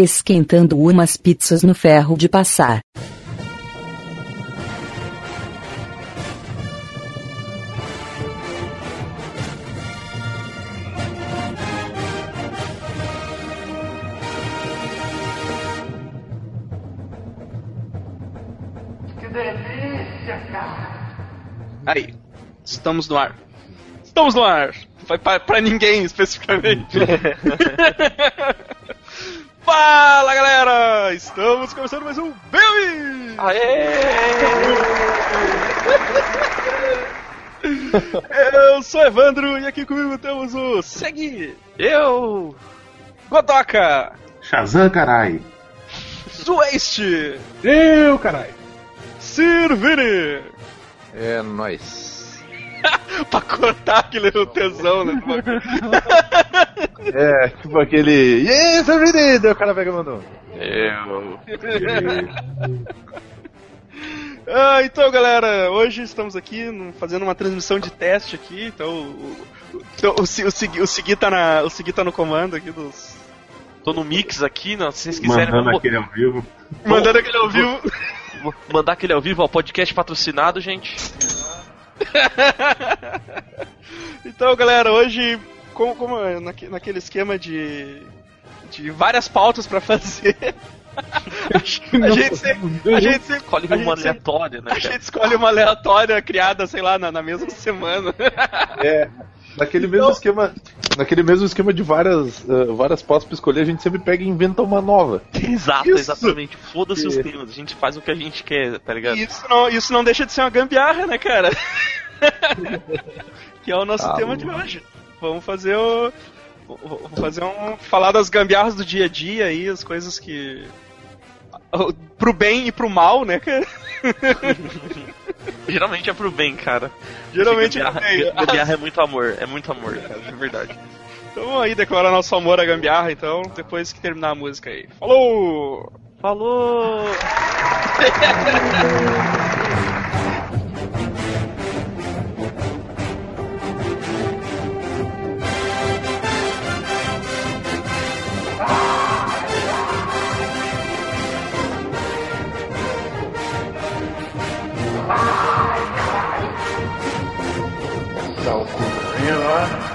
esquentando umas pizzas no ferro de passar. Que delícia, cara! Aí, estamos no ar. Estamos no ar! Vai pra, pra ninguém especificamente. Fala galera! Estamos começando mais um Baby! Aê! Eu sou Evandro e aqui comigo temos o Segui, Eu! Godoka, Shazam, carai! Zueste, Eu, caralho. Sirvini! É nóis. pra cortar aquele tesão, né? É, tipo aquele. Yes! Daí o cara pega e mandou. Eu. Ah, então, galera, hoje estamos aqui fazendo uma transmissão de teste aqui. Então, o, o, então, o, o, Segui, o, Segui tá na, o Segui tá no comando aqui dos. Tô no mix aqui, não, se vocês quiserem, Mandando aquele ao vivo. Mandando aquele ao vivo. vou mandar aquele ao vivo, ó, podcast patrocinado, gente. Então, galera, hoje, como, como é naque- naquele esquema de. de várias pautas pra fazer. a gente sempre. A gente sempre. Escolhe a uma gente aleatória, né, A gente escolhe uma aleatória criada, sei lá, na, na mesma semana. É. Naquele mesmo esquema. Naquele mesmo esquema de várias, ah, várias pautas pra escolher, a gente sempre pega e inventa uma nova. Exato, Isso. exatamente. Foda-se os temas, a gente faz o que a gente quer, tá ligado? Isso não, isso não deixa de ser uma gambiarra, né, cara? que é o nosso Ah, tema de hoje. Vamos fazer o. Vamos fazer um. Falar das gambiarras do dia a dia aí, as coisas que. Pro bem e pro mal, né, cara? Geralmente é pro bem, cara. Geralmente é pro gambiarra, bem. gambiarra é muito amor, é muito amor, cara, de verdade. Então vamos aí declarar nosso amor à gambiarra, então, depois que terminar a música aí. Falou! Falou! cu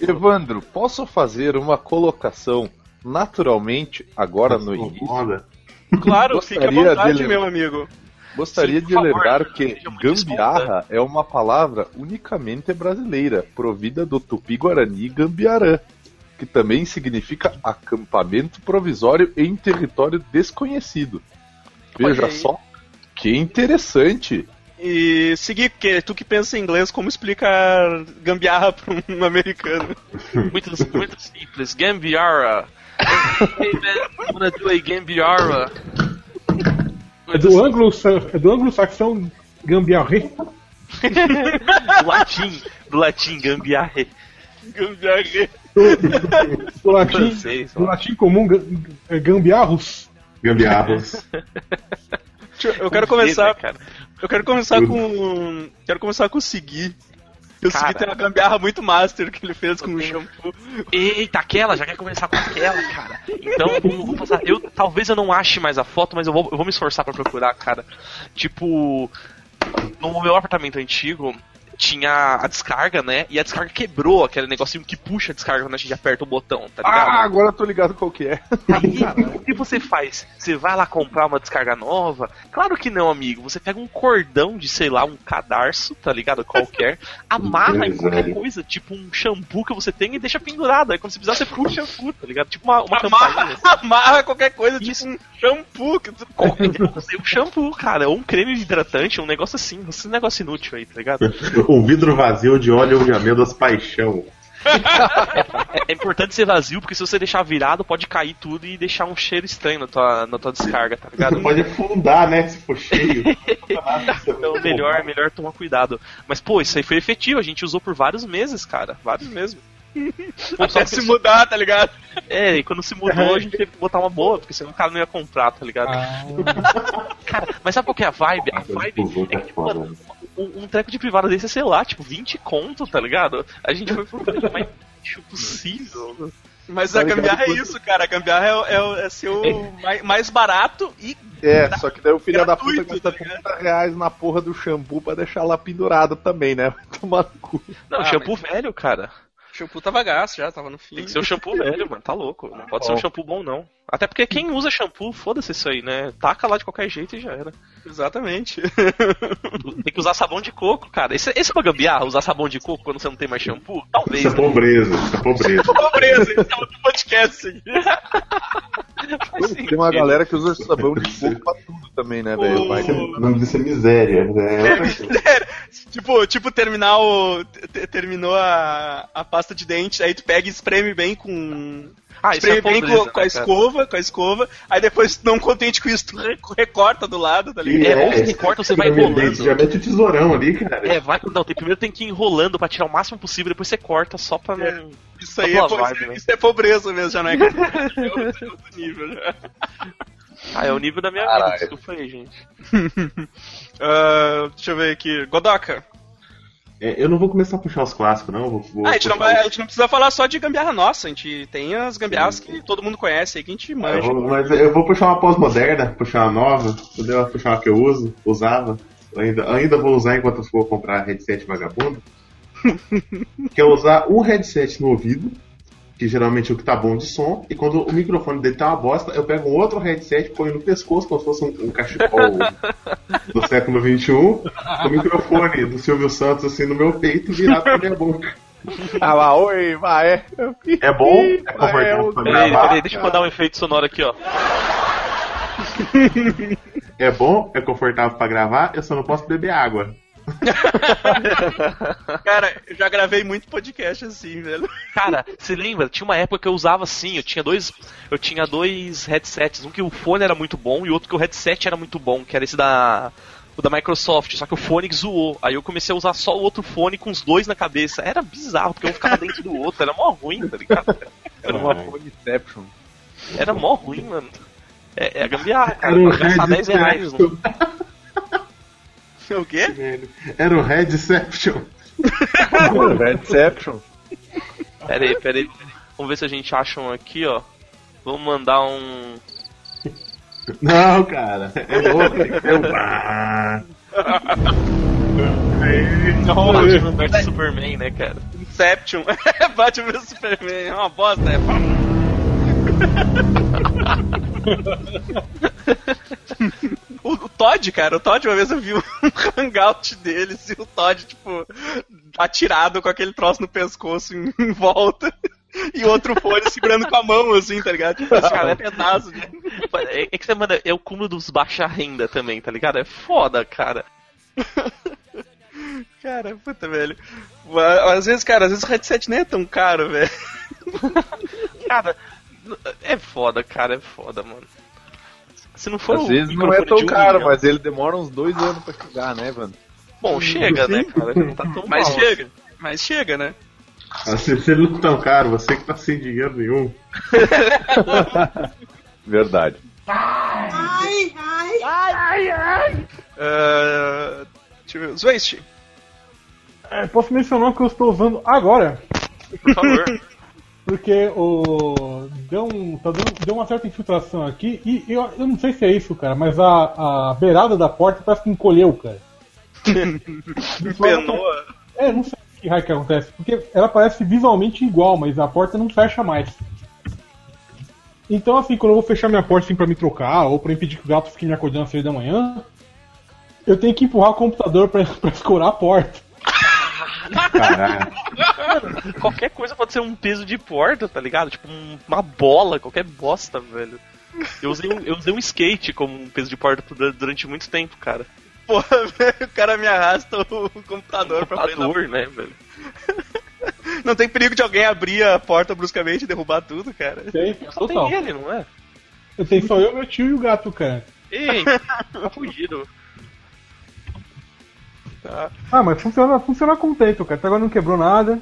Evandro, posso fazer uma colocação naturalmente agora no início? Foda. Claro, fique à Gostaria vontade, meu amigo. Gostaria Sim, de favor, lembrar que gambiarra é uma palavra unicamente brasileira, provida do tupi-guarani gambiarã, que também significa acampamento provisório em território desconhecido. Veja só que interessante. E seguir, que tu que pensa em inglês, como explicar gambiarra pra um americano? Muito, muito simples, Gambiarra. hey man, wanna do a Gambiarra? É do ângulo, é do ângulo saxão gambiarré. Do latim, do latim, Gambiarra. Gambiarra. Do latim, Francês, do ó. latim comum é gambiarros. Gambiarros. Eu- quero começar. cara. Eu quero começar com. Quero começar com o Segui. O Cara. Segui tem uma gambiarra muito master que ele fez com o shampoo. Eita, aquela, já quer começar com aquela, cara. Então, vamos, vamos passar. Eu, talvez eu não ache mais a foto, mas eu vou, eu vou me esforçar pra procurar, cara. Tipo, no meu apartamento antigo, tinha a descarga, né? E a descarga quebrou, aquele negocinho que puxa a descarga quando a gente aperta o botão, tá ligado? Ah, agora eu tô ligado qual que é. Aí, o que você faz? Você vai lá comprar uma descarga nova? Claro que não, amigo. Você pega um cordão de, sei lá, um cadarço, tá ligado? Qualquer, amarra em qualquer coisa, tipo um shampoo que você tem e deixa pendurado. Aí quando você precisar, você puxa o shampoo, tá ligado? Tipo uma, uma. Amarra, amarra qualquer coisa, tipo um shampoo. Que tu... Qualquer um shampoo, cara, ou um creme hidratante, um negócio assim, esse negócio inútil aí, tá ligado? Um vidro vazio de óleo de amêndoas paixão. É, é importante ser vazio, porque se você deixar virado, pode cair tudo e deixar um cheiro estranho na tua, na tua descarga, tá ligado? Você pode afundar, né? Se for cheio. Então melhor, melhor tomar cuidado. Mas pô, isso aí foi efetivo, a gente usou por vários meses, cara. Vários mesmo. Pô, só Até se mudar, tá ligado? É, e quando se mudou, a gente teve que botar uma boa, porque senão o cara não ia comprar, tá ligado? Cara, mas sabe qual que é a vibe? A vibe é que, mano, um, um treco de privada desse é, sei lá, tipo, 20 conto, tá ligado? A gente foi pro preço mais baixo possível. Mas a gambiarra é isso, cara. A gambiarra é, o- é, o- é ser o mais, mais barato e. É, só que daí o filho da puta Gratuito, custa tá ligado? 30 reais na porra do shampoo pra deixar lá pendurado também, né? Vai tomar no cu. Não, Ah, shampoo velho, cara. O shampoo tava gasto já, tava no fim. Tem que ser um shampoo velho, mano. Tá louco. Não pode ser um Bom. shampoo bom, não. Até porque quem usa shampoo, foda-se isso aí, né? Taca lá de qualquer jeito e já era. Exatamente. Tem que usar sabão de coco, cara. Esse, esse é uma gambiarra, usar sabão de coco quando você não tem mais shampoo? Talvez. Isso é né? pobreza, isso é pobreza. Pobreza, esse é outro podcast. assim. Faz Tem uma galera que usa sabão de coco pra tudo também, né, velho? Isso é- O nome disso é miséria. É outra coisa. Sério, tipo, tipo, terminar o. te- Terminou a, a pasta de dente, aí tu pega e espreme bem com. Ah, isso é espreme bem pobreza, com, com a né, cara? escova, com a escova, aí depois, não contente com isso, tu re- recorta do lado, tá ligado? É, ou você corta ou você vai Primeiramente, Já enrolando. mete o tesourão ali, cara. É, vai. Não, tem, primeiro tem que ir enrolando pra tirar o máximo possível, depois você corta só pra não. Isso aí é, vibe, isso, é- né? isso é pobreza mesmo, já não é é outro, é outro nível já. Ah, é o nível da minha vida, Caralho. desculpa aí, gente. Ah, deixa eu ver aqui. Godoka. É, eu não vou começar a puxar os clássicos, não. eu Vou, vou Ah, a, gente não vai- a gente não precisa falar só de gambiarra nossa, a gente tem as gambiarras que todo mundo conhece aí, que a gente Eu manja. vou- mas eu vou puxar uma pós-moderna, puxar uma nova, entendeu? Puxar uma que eu uso, usava. Ainda, ainda vou usar enquanto eu for comprar headset vagabundo. que é usar um headset no ouvido, que geralmente é o que tá bom de som, e quando o microfone dele tá uma bosta, eu pego um outro headset, ponho no pescoço, como se fosse um, um cachecol do século XXI, com o microfone do Silvio Santos assim no meu peito virado pra minha boca. Ah lá, oi, vai. É bom, é confortável pra Peraí, gravar. peraí, deixa eu mandar um efeito sonoro aqui, ó. É bom, é confortável pra gravar, eu só não posso beber água. Cara, eu já gravei muito podcast assim, velho. Cara, você lembra? Tinha uma época que eu usava assim, eu tinha dois. Eu tinha dois headsets, um que o fone era muito bom e outro que o headset era muito bom, que era esse da. O da Microsoft, só que o fone zoou. Aí eu comecei a usar só o outro fone com os dois na cabeça. Era bizarro, porque um ficava dentro do outro, era mó ruim, tá ligado? Era uma Phoneception. Era mó ruim, mano. É, é gambiarra, cara. Pra gastar 10 reais. headset. O quê? Era o. Redception. Pera aí, pera aí. Vamos ver se a gente acha um aqui, ó. Vamos mandar um. Não, cara. É outro. Tem que um... Ah. Batman vs Superman, né, cara? Inception. Batman vs Superman. É uma bosta, é. Todd, cara, o Todd, uma vez eu vi um hangout deles e o Todd, tipo, atirado com aquele troço no pescoço em, em volta. E outro fone segurando com a mão, assim, tá ligado? Tipo, esse cara é pedaço de. É, é que você manda. É o cúmulo dos baixa renda também, tá ligado? É foda, cara. Cara, puta, velho. Às vezes, cara, às vezes o headset nem é tão caro, velho. Cara, é foda, cara, é foda, mano. Se não for Às o vezes não é tão caro, milhão- mas ele demora uns dois anos pra chegar, né, mano? Bom, chega, né, cara? Não tá tão Mas mal. chega, mas chega, né? Ah, Se ele não é tão caro, você que tá sem dinheiro nenhum. Verdade. Uh, deixa eu ver. Zwaste. É, posso mencionar que eu estou usando agora, Por favor. porque o deu, um, tá dando- deu uma certa infiltração aqui e eu, eu não sei se é isso, cara, mas a, a beirada da porta parece que encolheu, cara. Penou. É, não sei o que raio que acontece, porque ela parece visualmente igual, mas a porta não fecha mais. Então, assim, quando eu vou fechar minha porta assim, pra me trocar, ou pra impedir que o gato fique me acordando às seis da manhã, eu tenho que empurrar o computador pra, pra escorar a porta. Caralho. Qualquer coisa pode ser um peso de porta, tá ligado? Tipo um- uma bola, qualquer bosta, velho. Eu usei, um, eu usei um skate como um peso de porta por- durante muito tempo, cara. Porra, velho, o cara me arrasta o computador pra frente da Computador, né, velho? Não tem perigo de alguém abrir a porta bruscamente e derrubar tudo, cara. Tem, Só total. tem ele, não é? Eu tenho só eu, meu tio e o gato, cara. Ei, tá. Ah, mas funciona, funciona com o tempo, cara. Até agora não quebrou nada.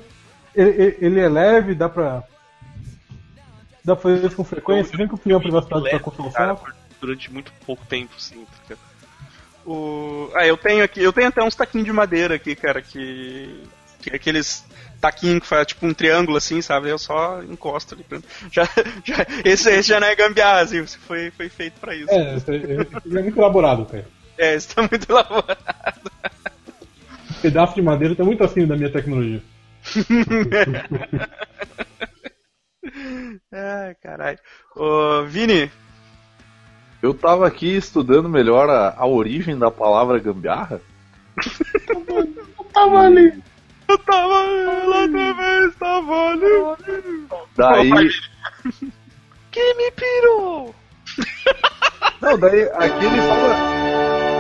Ele, ele- é leve, dá pra. Dá pra fazer isso com frequência, vem com o a privacidade pra cara, por- durante muito pouco tempo, sim. ligado? O... Ah, eu tenho aqui, eu tenho até uns taquinhos de madeira aqui, cara, que. que é aqueles taquinhos que faz tipo um triângulo assim, sabe? Eu só encosto ali. pra- Já, já, esse, esse já não é gambiarra, assim, foi, foi feito pra isso. É, esse- esse é muito elaborado, cara. É, esse tá muito elaborado. Pedaço de madeira tá muito acima da minha tecnologia. Ai, caralho. Ô, Vini, Eu tava aqui estudando melhor a, a origem da palavra gambiarra. Tava ali. eu tava lá também, tava ali. Daí. Que me pirou! Não, daí aqui ele fala.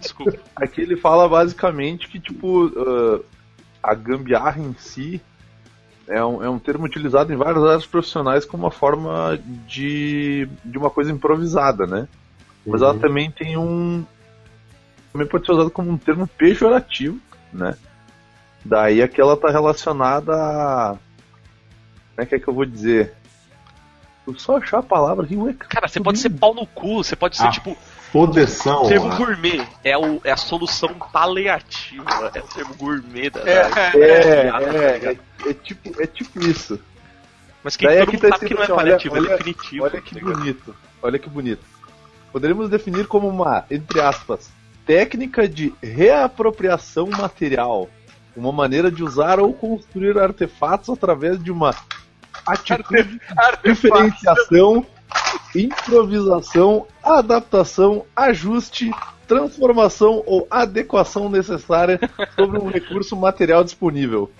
Desculpa. Aqui ele fala basicamente que, tipo, ah, a gambiarra em si é um, é um termo utilizado em várias áreas profissionais como uma forma de, de uma coisa improvisada, né? Mas ela também tem um. Também pode ser usado como um termo pejorativo, né? Daí aqui ela tá relacionada a. Como é que é que eu vou dizer? Eu só achar a palavra aqui, ué, Cara, você pode ser pau no cu, você pode ser Ah. tipo Fodeção. termo gourmet. É, o, é a solução paliativa. É o termo gourmet da. É, da- É, da- é, é, é tipo, é tipo isso. Mas que Daí todo aqui mundo tá sabe que não é assim, paliativo, olha- é definitivo. Olha que tá bonito. Olha que bonito. Poderíamos definir como uma, entre aspas, técnica de reapropriação material. Uma maneira de usar ou construir artefatos através de uma atitude de diferenciação, improvisação, adaptação, ajuste, transformação ou adequação necessária sobre um recurso material disponível.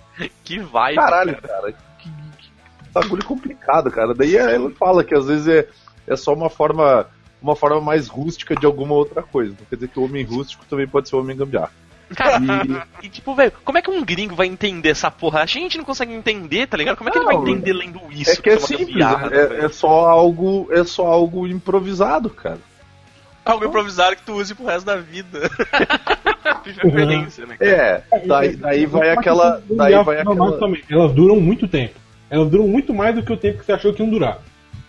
Que vai. Caralho, cara. Que, que bagulho complicado, cara. Daí ela fala que às vezes é, é só uma forma uma forma mais rústica de alguma outra coisa. Não quer dizer que o homem rústico também pode ser o homem gambiarra. Cara, e tipo, velho, como é que um gringo vai entender essa porra? A gente não consegue entender, tá ligado? Como é que ele vai Não, entender lendo isso? É que é uma simples, é, é só algo é só algo improvisado, cara. Algo improvisado que tu use pro resto da vida. De referência, né? cara? É, daí, daí vai aquela daí vai aquela também, Elas duram muito tempo. Elas duram muito mais do que o tempo que você achou que iam durar.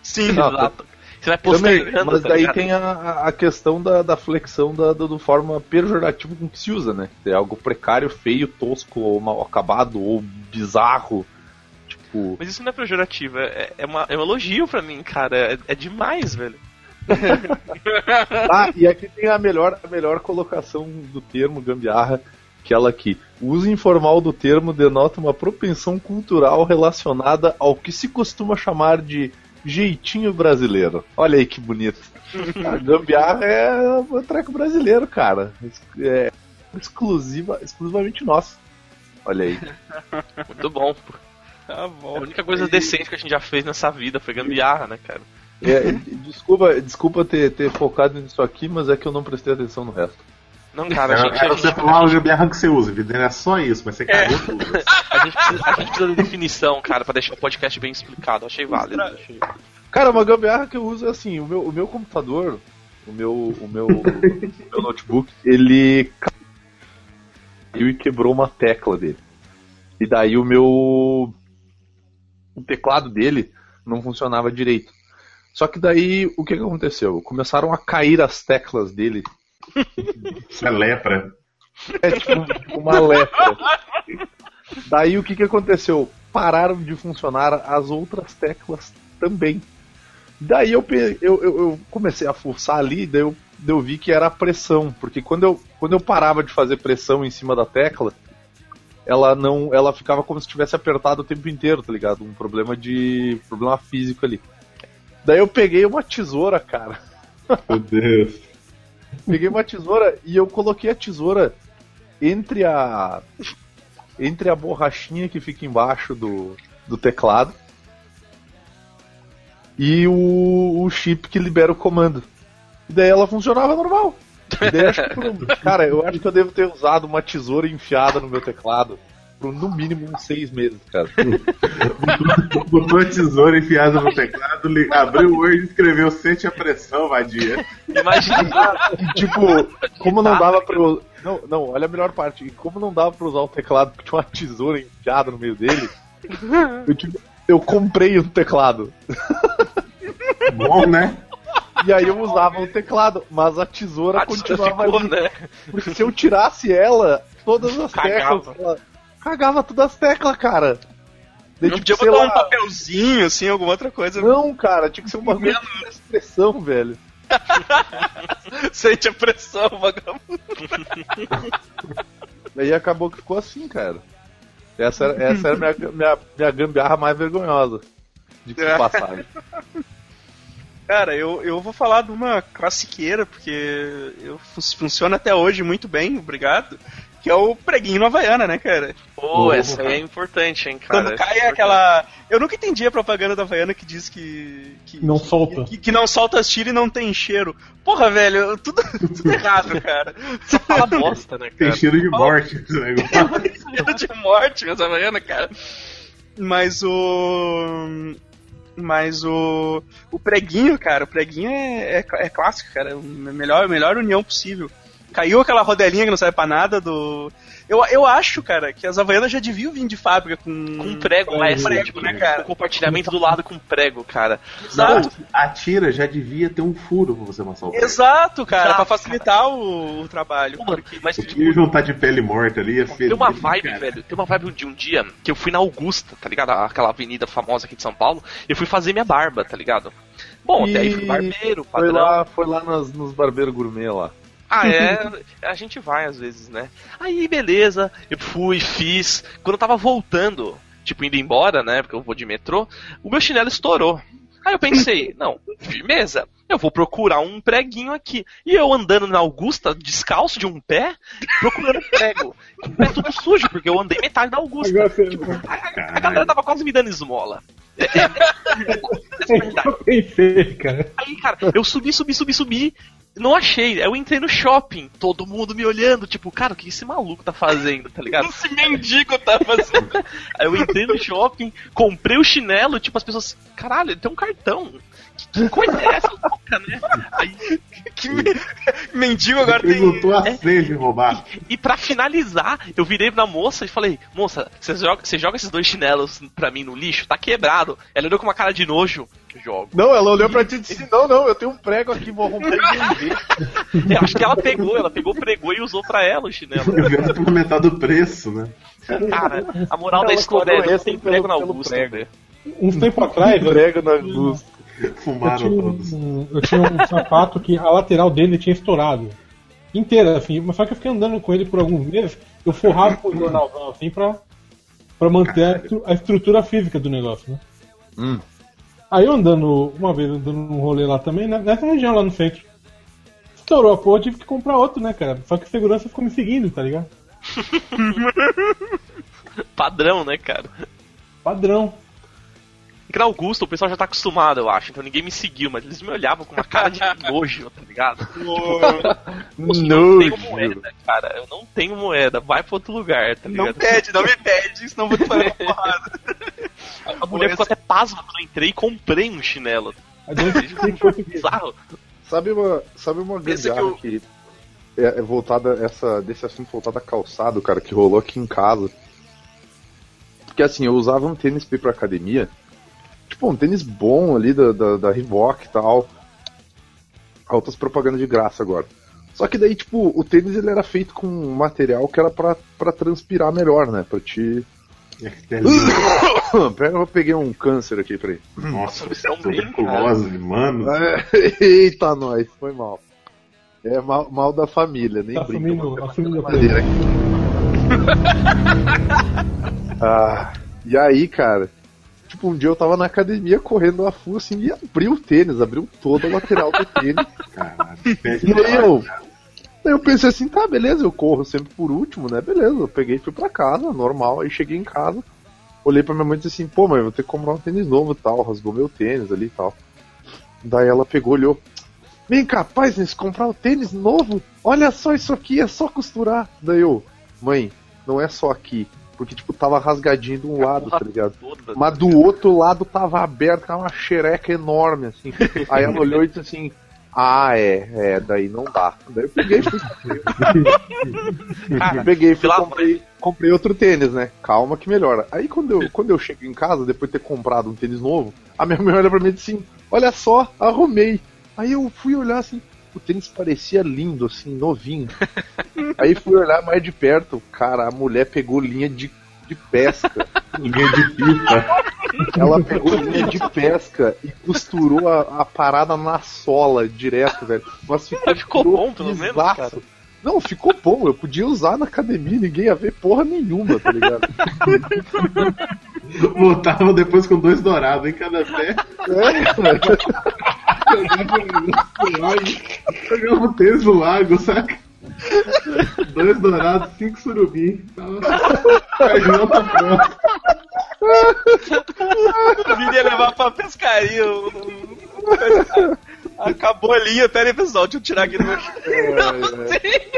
Sim, Não, Exato. Você vai Também, mas tá daí ligado? tem a, a- questão da, da flexão da, do, do forma pejorativa com que se usa, né? É algo precário, feio, tosco, ou mal acabado, ou bizarro. Tipo. Mas isso não é pejorativo, é, é, uma, é um elogio pra mim, cara. É, é demais, velho. Ah, e aqui tem a melhor, a melhor colocação do termo gambiarra, que ela aqui. O uso informal do termo denota uma propensão cultural relacionada ao que se costuma chamar de jeitinho brasileiro. Olha aí que bonito. A gambiarra é o treco brasileiro, cara. É exclusiva, exclusivamente nosso. Olha aí. Muito bom. pô. tá bom. A única coisa decente que a gente já fez nessa vida foi gambiarra, né, cara? É, desculpa desculpa ter, ter focado nisso aqui, mas é que eu não prestei atenção no resto. Não, cara, a gente, Era a você gente, falar o gambiarra que você usa, Vidente, é só isso, mas você cagou tudo. a gente precisa, a gente precisa de definição, cara, pra deixar o podcast bem explicado. Achei válido. Achei... Cara, uma gambiarra que eu uso é assim, o meu, o meu computador, o meu, o meu, o meu notebook, ele caiu e quebrou uma tecla dele. E daí o meu o teclado dele não funcionava direito. Só que daí o que, que aconteceu? Começaram a cair as teclas dele. Isso é lepra. É tipo, tipo uma lepra. Daí o que, que aconteceu? Pararam de funcionar as outras teclas também. Daí eu, eu, eu, eu comecei a forçar ali, daí eu, daí eu vi que era a pressão, porque quando eu, quando eu parava de fazer pressão em cima da tecla, ela não. Ela ficava como se tivesse apertado o tempo inteiro, tá ligado? Um problema de. problema físico ali. Daí eu peguei uma tesoura, cara. Meu Deus. Peguei uma tesoura e eu coloquei a tesoura entre a. Entre a borrachinha que fica embaixo do, do teclado e o, o chip que libera o comando. E daí ela funcionava normal. Daí, acho que por um- cara, eu acho que eu devo ter usado uma tesoura enfiada no meu teclado por no mínimo uns seis meses, cara. Botou a tesoura enfiada no teclado, li- abriu o Word e escreveu Sente a pressão, vadia. Imagina. E, tipo, como não dava pra eu. Não, não, olha a melhor parte. E como não dava pra usar o teclado porque tinha uma tesoura enfiada no meio dele, eu, tipo, eu comprei um teclado. Bom, né? E aí eu usava o teclado, mas a tesoura A tesoura continuava ficou, ali. né? Porque se eu tirasse ela, todas as Cagava. teclas. Cagava todas as teclas, cara. Daí, Não tipo, podia botar um lá, papelzinho, assim, alguma outra coisa. Não, cara, tinha que ser um bagulho de expressão, velho. Sente a pressão, vagabundo. Daí acabou que ficou assim, cara. Essa era, essa era minha, minha, minha gambiarra mais vergonhosa. De que É. passagem. Cara, eu, eu vou falar de uma classiqueira, porque eu, fun- funciona até hoje muito bem, obrigado. Que é o preguinho na Havaiana, né, cara? Pô, essa aí é importante, hein, cara. Quando Essa cai é aquela. Eu nunca entendi a propaganda da Havaiana que diz que. que Não que- solta. Que, que não solta as tiras e não tem cheiro. Porra, velho, tudo, tudo errado, cara. Só fala bosta, né, Tem cara? cheiro de morte esse negócio. Cheiro de morte, minhas Havaianas, cara. Mas o. Mas o. O preguinho, cara, o preguinho é, é, é clássico, cara. A melhor, melhor união possível. Caiu aquela rodelinha que não serve pra nada do. Eu, eu acho, cara, que as Havaianas já deviam vir de fábrica com. Com prego, Com mas prego, tipo, né, cara? com compartilhamento do lado com prego, cara. Exato. A tira já devia ter um furo pra você amassar o prego. Exato, cara, Exato, pra facilitar o, o trabalho. Pô, mano, mas tipo, juntar de pele morta ali, é Tem uma vibe, velho. Tem uma vibe de um dia que eu fui na Augusta, tá ligado? Aquela avenida famosa aqui de São Paulo. E eu fui fazer minha barba, tá ligado? Bom, até aí fui E barbeiro, Foi padrão. lá, foi lá nas, nos barbeiros gourmet lá. Ah, é. A gente vai às vezes, né? Aí, beleza. Eu fui, fiz. Quando eu tava voltando, tipo, indo embora, né? Porque eu vou de metrô, o meu chinelo estourou. Aí eu pensei, não, firmeza, eu vou procurar um preguinho aqui. E eu andando na Augusta, descalço de um pé, procurando prego. Com o pé tudo sujo, porque eu andei metade da Augusta. Tipo, a, a galera tava quase me dando esmola. É, é, é. Eu pensei, cara. Aí, cara, eu subi, subi, subi, subi. Não achei. Aí Eu entrei no shopping, todo mundo me olhando, tipo, cara, o que esse maluco tá fazendo, tá ligado? Esse mendigo tá fazendo. Aí eu entrei no shopping, comprei o chinelo, tipo, as pessoas, caralho, tem um cartão. Que, coisa é essa louca, né? Aí, que me- mendigo agora tem. Perguntou a senha de roubar. e pra finalizar, eu virei na moça e falei, moça, você joga, você joga esses dois chinelos pra mim no lixo? Tá quebrado. Ela olhou com uma cara de nojo. Jogo. Não, ela olhou pra ti e disse: Não, não, eu tenho um prego aqui, vou romper e vender. Eu acho que ela pegou, ela pegou, pregou e usou pra ela o chinelo. Eu vendo pela metade do preço, né? Cara, a moral da história é, não tem prego na Augusta, prego. velho. Uns tempos atrás, Prego na Augusta. eu, Fumaram tinha todos. um, eu tinha um sapato que a lateral dele tinha estourado. Inteira, assim. Mas só que eu fiquei andando com ele por alguns meses, eu forrava com o jornalzão, assim, pra, pra manter a, estru- a estrutura física do negócio, né? Hum. Aí eu andando, uma vez andando num rolê lá também, né, nessa região lá no centro. Estourou a porra, eu tive que comprar outro, né, cara? Só que a segurança ficou me seguindo, tá ligado? Padrão, né, cara? Padrão. Porque na Augusta o pessoal já tá acostumado, eu acho. Então ninguém me seguiu, mas eles me olhavam com uma cara de nojo, tá ligado? Eu não tenho moeda, cara. Eu não tenho moeda. Vai pra outro lugar, tá Não ligado? pede, não me pede, senão eu vou te fazer uma porrada. A mulher ficou até pasma quando eu entrei e comprei um chinelo. Tique português. Bizarro. Sabe uma, sabe uma gambiarra que, é, é voltada, essa, desse assunto voltado a calçado, cara, que rolou aqui em casa. Porque assim, eu usava um tênis pra ir pra academia. Tipo, um tênis bom ali da, da, da Reebok e tal. Altas propagandas de graça agora. Só que daí, tipo, o tênis ele era feito com um material que era pra, pra transpirar melhor, né? Pra te. Pera, eu peguei um câncer aqui, peraí. Nossa, Vocês estão bem, tuberculose, mano. É, Eita, nós, foi mal. É mal, mal da família, nem Tá brinca. assumindo- assumindo aqui. Ah, e aí, cara, tipo, um dia eu tava na academia correndo a full assim e abriu o tênis, abriu toda a lateral do tênis. Caralho. E eu, aí eu pensei assim, tá, beleza, eu corro sempre por último, né? Beleza, eu peguei e fui pra casa, normal, aí cheguei em casa, olhei pra minha mãe e disse assim, pô, mãe, eu vou ter que comprar um tênis novo e tal, rasgou meu tênis ali e tal. Daí ela pegou, olhou. Vem cá, pai, se comprar o tênis novo, olha só isso aqui, é só costurar. Daí eu, mãe, não é só aqui. Porque, tipo, tava rasgadinho de um lado, tá ligado? Toda. Mas do outro lado tava aberto, tava uma xereca enorme, assim. Aí ela olhou e disse assim, ah, é, é, daí não dá. Daí eu peguei e fui. eu peguei e fui comprei, comprei outro tênis, né? Calma que melhora. Aí quando eu, quando eu chego em casa, depois de ter comprado um tênis novo, a minha mãe olha pra mim e diz assim, olha só, arrumei. Aí eu fui olhar assim, o tênis parecia lindo, assim, novinho. Aí fui olhar mais de perto, cara, a mulher pegou linha de, de pesca. Linha de pipa. Ela pegou linha de pesca e costurou a, a parada na sola direto, velho. Mas ficou, Ficou bom, pelo menos, cara. Não, ficou bom. Eu podia usar na academia, ninguém ia ver porra nenhuma, tá ligado? Voltava depois com dois dourados em cada pé. É, velho. Jogava o tênis no lago, saca? Dois dourados, cinco surubim. Tava... Tá pronto. O Vini ia levar pra pescaria. o- Acabou a linha, pera aí, pessoal, deixa eu tirar aqui do meu.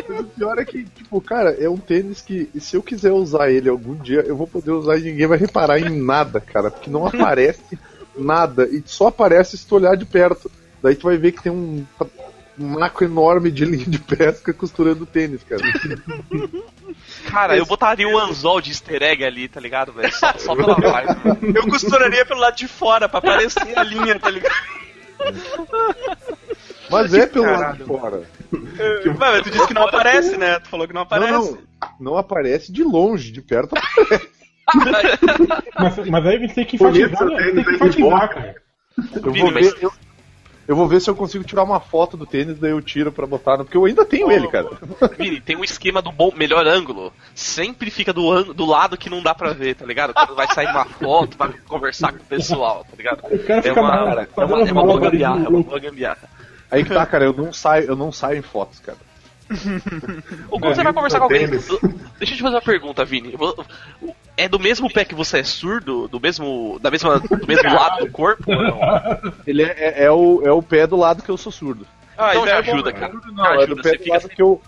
Mas o pior é que, tipo, cara, é um tênis que se eu quiser usar ele algum dia, eu vou poder usar e ninguém vai reparar em nada, cara, porque não aparece nada e só aparece se tu olhar de perto. Daí tu vai ver que tem um, um naco enorme de linha de pesca costurando o tênis, cara. Cara, eu botaria um anzol de easter egg ali, tá ligado, velho? Só, só pela vibe. Eu costuraria pelo lado de fora, pra aparecer a linha, tá ligado? Mas é pelo lado de fora. Mas tu disse que não aparece, né? Tu falou que não aparece. Não, não, não aparece de longe, de perto Mas, mas aí você tem que enfatizar, seu tem tênis que enfatizar, cara. Eu vou, ver, eu, eu vou ver se eu consigo tirar uma foto do tênis, daí eu tiro pra botar, porque eu ainda tenho ele, cara. Vini, tem um esquema do bom, melhor ângulo. Sempre fica do, do lado que não dá pra ver, tá ligado? Quando vai sair uma foto, vai conversar com o pessoal, tá ligado? O cara É uma, mal- é uma, fazendo é uma boa gambiarra, é uma boa gambiarra. Aí que tá, cara, eu não saio, eu não saio em fotos, cara. Ou quando você vai conversar com alguém. Deixa eu te fazer uma pergunta, Vini. É do mesmo pé que você é surdo? Do mesmo. Da mesma, do mesmo lado do corpo? ou não? Ele é, é- é o, é o pé do lado que eu sou surdo. Ah, então isso já é ajuda, cara. Não, é do ajuda, pé você do lado assim. que eu.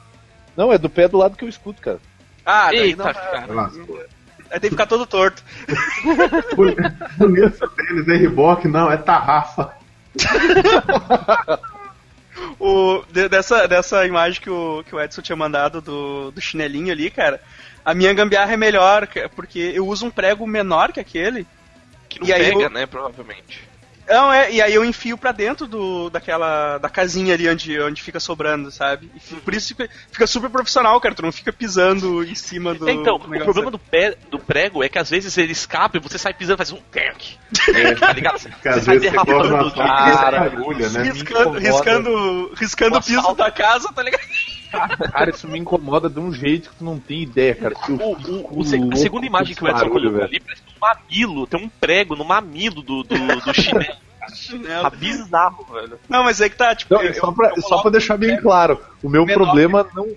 Não, é do pé do lado que eu escuto, cara. Ah, daí Eita, não. cara. Lascou. Aí tem que ficar todo torto. Bonito tênis, é Reebok, não, é tarrafa. O, de- dessa, dessa imagem que o, que o Edson tinha mandado do, do chinelinho ali, cara, a minha gambiarra é melhor, porque eu uso um prego menor que aquele. Que não pega, eu- né? Provavelmente. Não, é, e aí eu enfio pra dentro do, daquela, da casinha ali onde, onde fica sobrando, sabe? E por isso fica, fica super profissional, cara, tu não fica pisando em cima do então, do o problema do, pé, do prego é que às vezes ele escapa e você sai pisando e faz um tank. É, tá ligado? Você, você sai derrapando Cara, agulha, né? riscando, riscando, riscando o piso da casa, tá ligado? Cara, isso me incomoda de um jeito que tu não tem ideia, cara. O, o- a segunda imagem que o Edson colocou ali parece um mamilo, tem um prego no mamilo do, do, do chinelo. Tá bizarro, velho. Não, mas aí que tá, tipo, Não, eu- só, pra, eu só pra deixar bem claro, o meu menor problema não.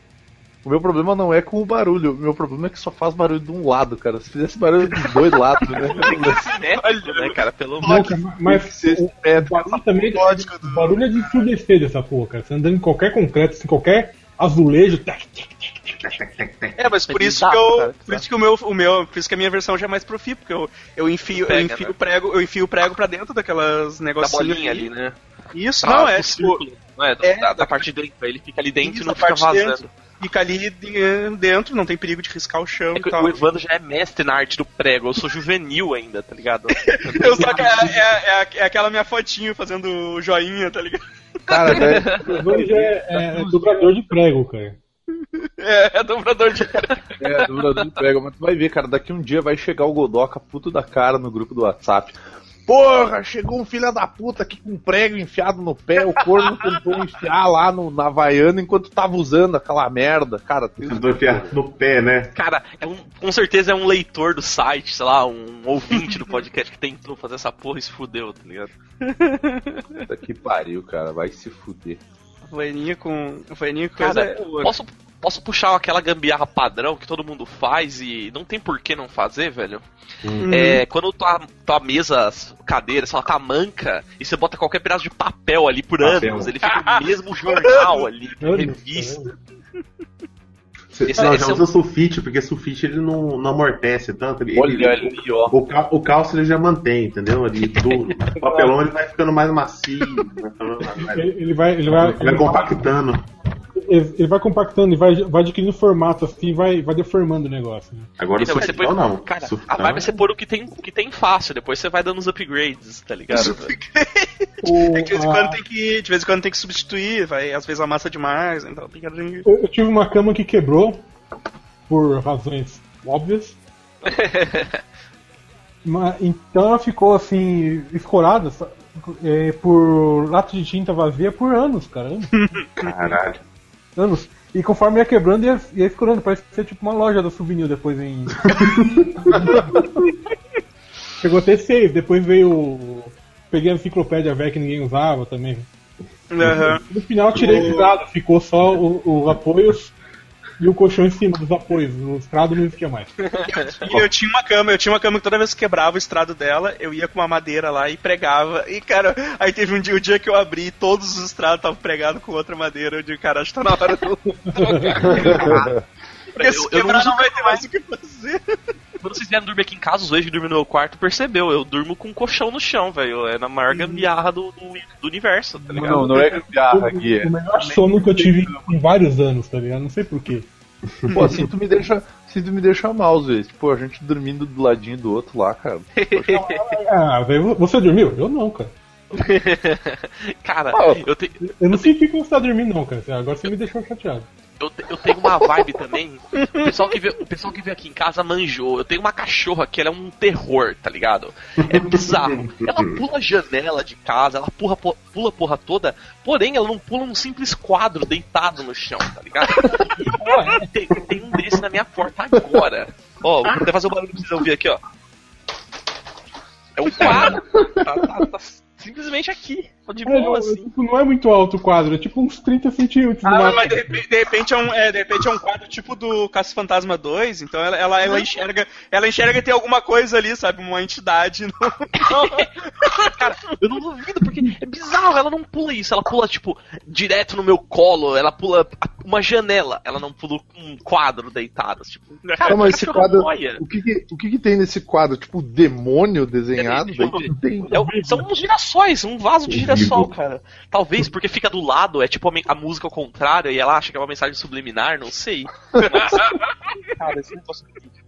O meu problema não é com o barulho, o meu problema é que só faz barulho de um lado, cara. Se fizesse barulho dos dois lados, né? Simétrico, né, cara? Pelo cara, mas o barulho também o barulho é de ensurdecer dessa porra, cara. Você andando em qualquer concreto, em qualquer azulejo, tac, tac, É, mas por É isso que eu. Por isso que o meu, o meu. Por isso que a minha versão já é mais profi, porque eu, eu enfio, Pega, eu enfio né? o prego, eu enfio o prego pra dentro daquelas da negocinhos. bolinha ali, né? Isso, Pra- não, é tipo, não é? Da, é, da, da- parte de dentro, ele fica ali dentro Isso, e não fica vazando. dentro. fica ali de- dentro, não tem perigo de riscar o chão É e tal. o Evandro já é mestre na arte do prego, eu sou juvenil ainda, tá ligado? Eu só que é, é, é, é aquela minha fotinho fazendo joinha, tá ligado? Cara, já é, é, é dobrador de prego, cara. É, é dobrador de prego. é, dura do prego, mas tu vai ver, cara, daqui um dia vai chegar o Godoca puto da cara no grupo do WhatsApp. Porra, chegou um filho da puta aqui com um prego enfiado no pé, o corno tentou enfiar lá no, na Havaiana enquanto tava usando aquela merda. Cara, Tentou enfiar no pé, né? Cara, é um, com certeza é um leitor do site, sei lá, um ouvinte do podcast que tentou fazer essa porra e se fudeu, tá ligado? Puta que pariu, cara, vai se fuder. Vaininha com. Vaininha com coisa Cara, é ouro. posso, posso puxar aquela gambiarra padrão que todo mundo faz e não tem por que não fazer, velho? Uhum. É, quando tua, tua mesa, cadeira, sei lá, tá manca e você bota qualquer pedaço de papel ali por Papel. anos, ele fica o mesmo jornal ali, revista. Você Esse- não, esse já é usa sulfite, porque sulfite ele não, não amortece tanto. Ele, ele- Olha ali, ó. o, cal, o cálcio ele já mantém, entendeu? Do, o papelão ele vai ficando mais macio, vai, ficando mais- Ele, ele vai, ele vai, vai compactando. Ele, vai compactando e vai, vai adquirindo formato assim, vai, vai deformando o negócio. Né? Agora o Então, você põe- não. Cara, a vibe é você pôr o que tem, o que tem fácil, depois você vai dando os upgrades, tá ligado? O- É de vez em a- quando tem que. De vez em quando tem que substituir, vai, às vezes amassa demais, então tem que. eu, eu tive uma cama que quebrou por razões óbvias. Mas, então ela ficou assim, escorada é, por lata de tinta vazia por anos, cara. Anos. Caralho. Anos. E conforme ia quebrando, ia, ia escorando. Parece ser tipo uma loja da souvenir depois em. Chegou a ter seis, depois veio. o- Peguei a enciclopédia velha que ninguém usava também. Aham. No final tirei o estrado, ficou só o- os apoios e o colchão em cima dos apoios. O estrado não existia mais. E eu tinha uma cama, eu tinha uma cama que toda vez que quebrava o estrado dela, eu ia com uma madeira lá e pregava. E, cara, aí teve um dia, o dia que eu abri, todos os estrados estavam pregados com outra madeira. Eu digo, cara, acho que tá na hora do. Porque se não quebrar não vai ter mais o que fazer. Quando vocês vieram dormir aqui em casa, os dois que dormem no meu quarto, percebeu? Eu durmo com um colchão no chão, velho. É na maior gambiarra do, do, do universo, tá ligado? Não, não é gambiarra, Gui. O melhor sono que eu tive em vários anos, tá ligado? Não sei porquê. Pô, assim tu me deixa, assim tu me deixa mal, às vezes. Pô, a gente dormindo do ladinho do outro lá, cara. Ah, velho, você dormiu? Eu não, cara. Cara, eu, te, Eu não senti que você tá dormindo, não, cara. Agora você me deixou chateado. eu, te- eu tenho uma vibe também. O pessoal, que veio, o pessoal que veio aqui em casa manjou. Eu tenho uma cachorra que ela é um terror, tá ligado? É bizarro. Ela pula a janela de casa, ela pula, pula a porra toda, porém ela não pula um simples quadro deitado no chão, tá ligado? E, tem, tem um desse na minha porta agora. Ó, vou até fazer o barulho pra vocês ouvir aqui, ó. É um quadro. Tá, tá- tá simplesmente aqui. De É, não, boa, é, assim. não é muito alto o quadro, é tipo uns 30 centímetros Ah, mas de repente, de repente é um, é, de repente é um quadro tipo do Caça Fantasma 2, então ela, ela, ela enxerga. Ela enxerga que tem alguma coisa ali, sabe? Uma entidade. No... Cara, eu não duvido, porque é bizarro, ela não pula isso, ela pula, tipo, direto no meu colo, ela pula uma janela, ela não pula um quadro deitado, tipo, cara, mas esse quadro. O que, que- o que, que tem nesse quadro? Tipo, demônio desenhado? É, tem. É são uns girassóis, um vaso de girassol, cara. Talvez porque fica do lado, é tipo a, a música ao contrário, e ela acha que é uma mensagem subliminar, não sei. cara, esse negócio aqui, tipo,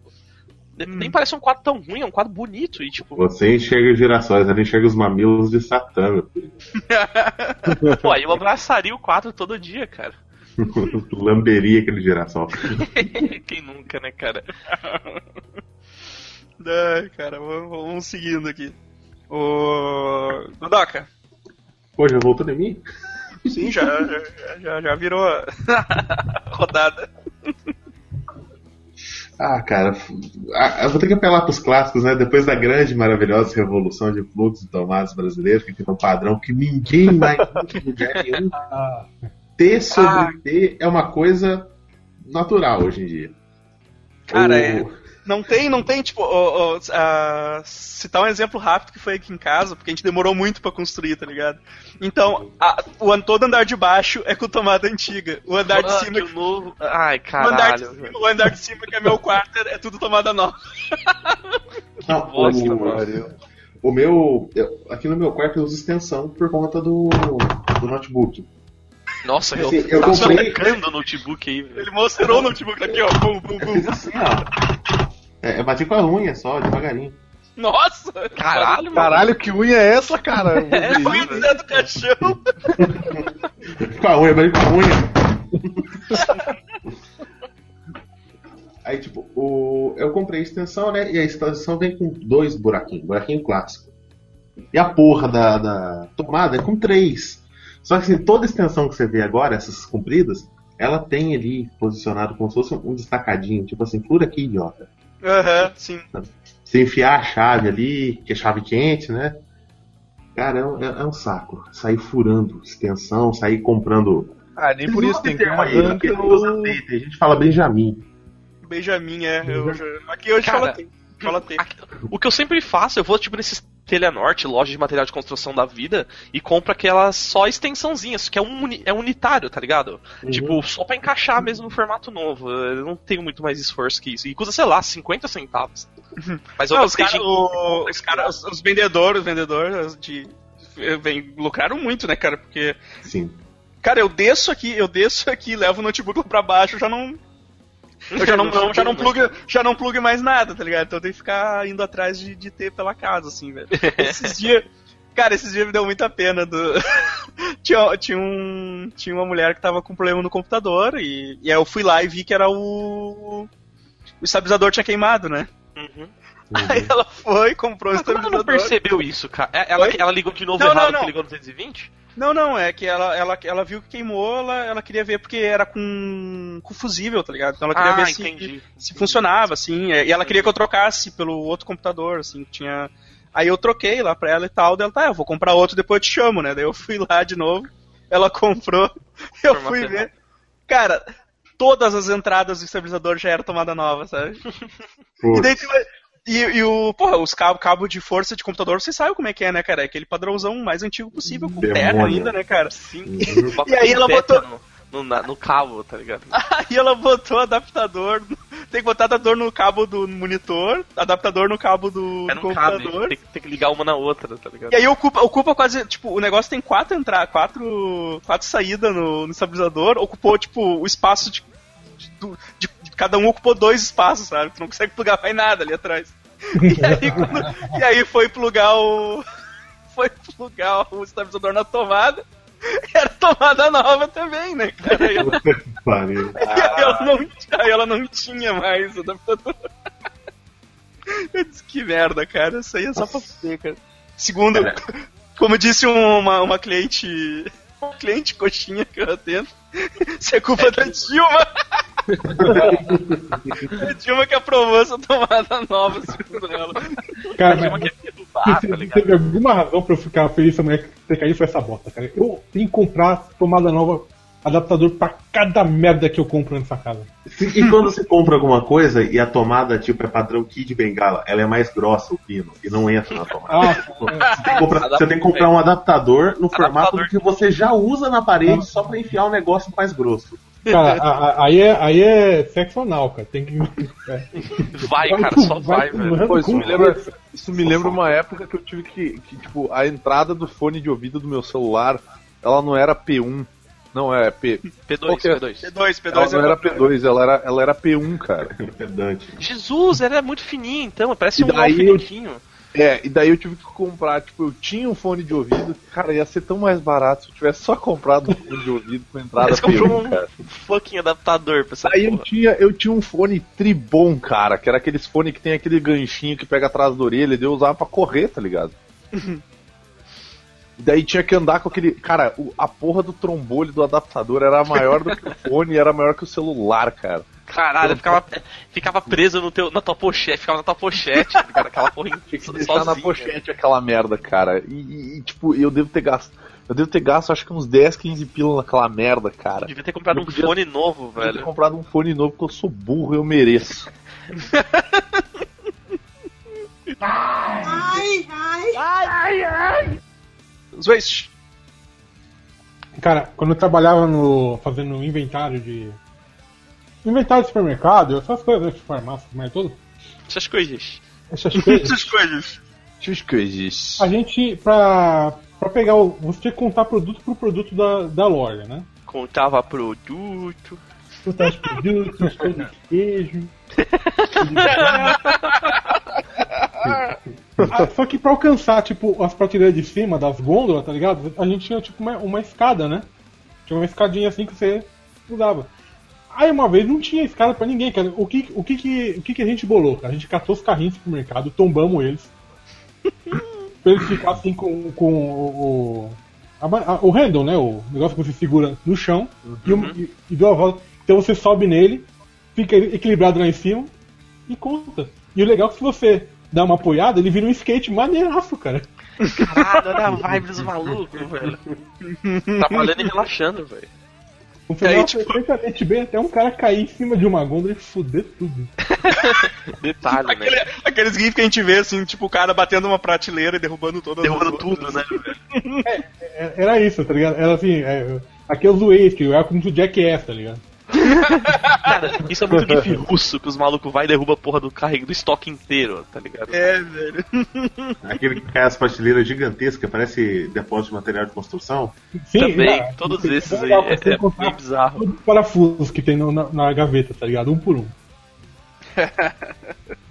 nem parece um quadro tão ruim, é um quadro bonito e tipo, Você enxerga os girassóis, ela enxerga os mamilos de Satã, meu. pô, aí eu abraçaria o quadro todo dia, cara. Lamberia aquele girassol. Quem nunca, né, cara? Ai, cara, vamos, vamos seguindo aqui. O. Godoka. Pô, já voltou de mim? Sim, já, já, já, já virou a rodada. Ah, cara, ah, eu vou ter que apelar pros clássicos, né? Depois da grande, maravilhosa revolução de fluxos e tomadas brasileiros, que tem um padrão que ninguém mais em lugar nenhum. T sobre T é uma coisa natural hoje em dia. Cara, O- é. Não tem, não tem, tipo, ó, ó, ah, citar um exemplo rápido que foi aqui em casa, porque a gente demorou muito pra construir, tá ligado? Então, a- o todo andar de baixo é com tomada antiga. O andar de Ah, cima. que o novo... Ai, O andar, de caralho. cima, o andar de cima, que é meu quarto, é, tudo tomada nova. Não, bosta, o, o meu. eu- aqui no meu quarto eu uso extensão por conta do, do notebook. Nossa, eu, Assim, eu tá comprei- o notebook aí, velho. Ele mostrou o notebook aqui, ó. Bum, bum, Eu bum. assim, ó. É, eu bati com a unha só, devagarinho. Nossa! Caralho, mano. Caralho, que unha é essa, cara? É, foi o Zé do caixão. Com a unha, bati com a unha. Aí, tipo, o... eu comprei a extensão, né? E a extensão vem com dois buraquinhos, buraquinho clássico. E a porra da, da tomada é com três. Só que assim, toda extensão que você vê agora, essas compridas, ela tem ali posicionado como se fosse um destacadinho, tipo assim, fura aqui, idiota. Aham, sim. Você enfiar a chave ali, que é chave quente, né? Cara, é um, é- é um saco. Sair furando extensão, sair comprando. Ah, nem por isso tem que termo aí, porque ele usa T, A gente fala Benjamin. Benjamin, é. Eu, eu- aqui hoje Cara, fala tem. Fala O que eu sempre faço, eu vou tipo nesses Telenorte, loja de material de construção da vida, e compro aquelas só extensãozinhas, que é, um uni- é unitário, tá ligado? Tipo, só pra encaixar mesmo no formato novo. Eu não tenho muito mais esforço que isso. E custa, sei lá, 50 centavos. Mas eu Não, os o- os, cara, os, os vendedores, os vendedores de. Vem, lucraram muito, né, cara? Porque. Sim. Cara, eu desço aqui, eu desço aqui, levo o notebook lá pra baixo, já não. Eu já não, não- já não plugue, já não plugue mais nada, tá ligado? Então eu tenho que ficar indo atrás de, de ter pela casa, assim, velho. Esses dias. Cara, esses dias me deu muita pena do. tinha, tinha, um, tinha uma mulher que tava com problema no computador e, e aí eu fui lá e vi que era o. O estabilizador tinha queimado, né? Uhum. Aí ela foi, comprou o Mas como ela não estabilizador. percebeu isso, cara? É- Ela, ela ligou de novo Não, errado não, não. que ligou no 220? Não, não, é que ela, ela, ela viu que queimou, ela, ela queria ver porque era com, com fusível, tá ligado? Então ela queria Ah, ver se, entendi. se funcionava, assim, é, e ela queria que eu trocasse pelo outro computador, assim, que tinha. Aí eu troquei lá pra ela e tal, daí ela, tá, eu vou comprar outro, depois eu te chamo, né? Daí eu fui lá de novo, ela comprou, eu Formato fui ver. Cara, todas as entradas do estabilizador já eram tomada nova, sabe? E Putz. daí tu- e, e o, porra, os cabos cabo de força de computador, você sabe como é que é, né, cara? É aquele padrãozão mais antigo possível, com terra Demônio. ainda, né, cara? Sim. E aí ela botou- No, no, no cabo, tá ligado? Aí ela botou adaptador. Tem que botar adaptador no cabo do monitor, adaptador no cabo do, É no cabo, computador. tem, tem que ligar uma na outra, tá ligado? E aí ocupa, ocupa quase, tipo, o negócio tem quatro entradas, quatro, quatro saídas no, no estabilizador, ocupou, tipo, o espaço de, de- de- Cada um ocupou dois espaços, sabe? Tu não consegue plugar mais nada ali atrás. E aí, quando- e aí foi plugar o. Foi plugar o estabilizador na tomada. Era tomada nova também, né, cara? Ela, Pariu. e aí ela não, aí ela não tinha mais adaptador. Eu disse, que merda, cara. Isso aí é só pra fuder, cara. Segundo, como disse uma, uma cliente. Uma cliente coxinha que eu atendo. Isso é culpa da Dilma. A Dilma que aprovou essa tomada nova, segundo ela. Cara, mas que é perturbar, se tá se teve alguma razão pra eu ficar feliz essa mulher ter caído foi essa bota, cara. Eu tenho que comprar tomada nova, adaptador pra cada merda que eu compro nessa casa. E quando você compra alguma coisa e a tomada, tipo, é padrão Kid Bengala, ela é mais grossa, o pino, e não entra na tomada. Ah, Você tem que comprar, você tem que comprar um adaptador no formato do que você já usa na parede só pra enfiar um negócio mais grosso. Cara, a- a- aí é, aí é sexo anal, cara. Tem que. é. Vai, cara, só vai, velho. tomando Pô, isso me lembra, isso me lembra uma época que eu tive que, que, tipo, a entrada do fone de ouvido do meu celular, ela não era P1, não é P. P2, Qual que é? P2. P2, P2 Ela não era é- P2, ela era, ela era P1, cara. Pedante. Jesus, ela é muito fininha então, parece E um daí eu- alfinetinho. É, e daí eu tive que comprar, tipo, eu tinha um fone de ouvido, cara, ia ser tão mais barato se eu tivesse só comprado um fone de ouvido com entrada Você comprou P1, um cara. fucking adaptador pra essa Aí eu tinha, eu tinha um fone tribom, cara, que era aqueles fone que tem aquele ganchinho que pega atrás da orelha, e eu usava pra correr, tá ligado? E daí tinha que andar com aquele. Cara, o- a porra do trombolho do adaptador era maior do que o fone e era maior que o celular, cara. Caralho, ficava, ficava preso no teu, na tua pochete, ficava na tua pochete, tá ligado? aquela porra Tinha que deixar na pochete aquela merda, cara. E, e- e, tipo, eu devo ter gasto. Eu devo ter gasto acho que uns 10, 15 pila naquela merda, cara. Devia ter comprado Eu um podia- fone novo, Eu devo ter velho. comprado um fone novo porque eu sou burro e eu mereço. Zwist. Cara, quando eu trabalhava no. fazendo inventário de. Inventário de supermercado, essas coisas de farmácia, mas tudo. Essas coisas. Essas coisas. Essas coisas. As coisas. A gente, pra, pra pegar o. Você tinha que contar produto por produto da, da loja, né? Contava produto. Contar os produtos, as coisas de queijo. Ah, Só que pra alcançar, tipo, as prateleiras de cima das gôndolas, tá ligado? A gente tinha, tipo, uma, uma escada, né? Tinha uma escadinha assim que você usava. Aí uma vez não tinha escada pra ninguém, cara. O que, o que, que, o que, que a gente bolou, cara? A gente catou os carrinhos pro mercado, tombamos eles. pra ele ficar assim com, com o. a a- o handle, né? O negócio que você segura no chão e, um- e, e deu a volta. Então você sobe nele, fica equilibrado lá em cima e conta. E o legal é que se você dá uma apoiada, ele vira um skate maneiraço, cara. Caralho, olha a vibe dos malucos, velho. Trabalhando e relaxando, velho. Funcionava Aí, tipo- perfeitamente bem até um cara cair em cima de uma gôndola e fuder tudo. Detalhe, né? Aquele- aqueles GIFs que a gente vê, assim, tipo, o cara batendo uma prateleira e derrubando todas Derrubando tudo, né? velho? É- Era isso, tá ligado? Era assim, é, aqui eu zoei, que eu era como o Jackass, tá ligado? Cara, isso é muito gif russo, que os malucos vai e derruba a porra do carrego do estoque inteiro, tá ligado? É, velho. Aquele que cai as prateleiras gigantescas, parece depósito de material de construção. Sim, Também, ah, todos é esses aí, é, é bem bizarro. Todos os parafusos que tem no- na, na gaveta, tá ligado? Um por um.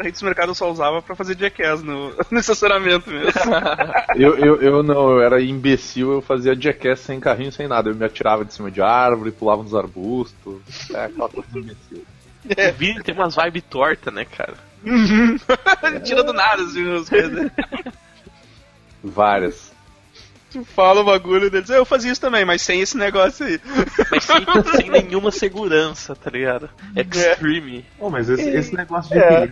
A gente do mercado só usava pra fazer jackass no, no estacionamento mesmo. Eu, eu, eu não, eu era imbecil, eu fazia jackass sem carrinho, sem nada. Eu me atirava de cima de árvore, pulava nos arbustos. É aquela coisa imbecil. O Vini tem umas vibes tortas, né, cara? Tira do nada, assim, as coisas. Várias. Tu fala o bagulho deles. Eu fazia isso também, mas sem esse negócio aí. Mas sem, sem nenhuma segurança, tá ligado? Extreme. Oh, mas esse, esse negócio de É.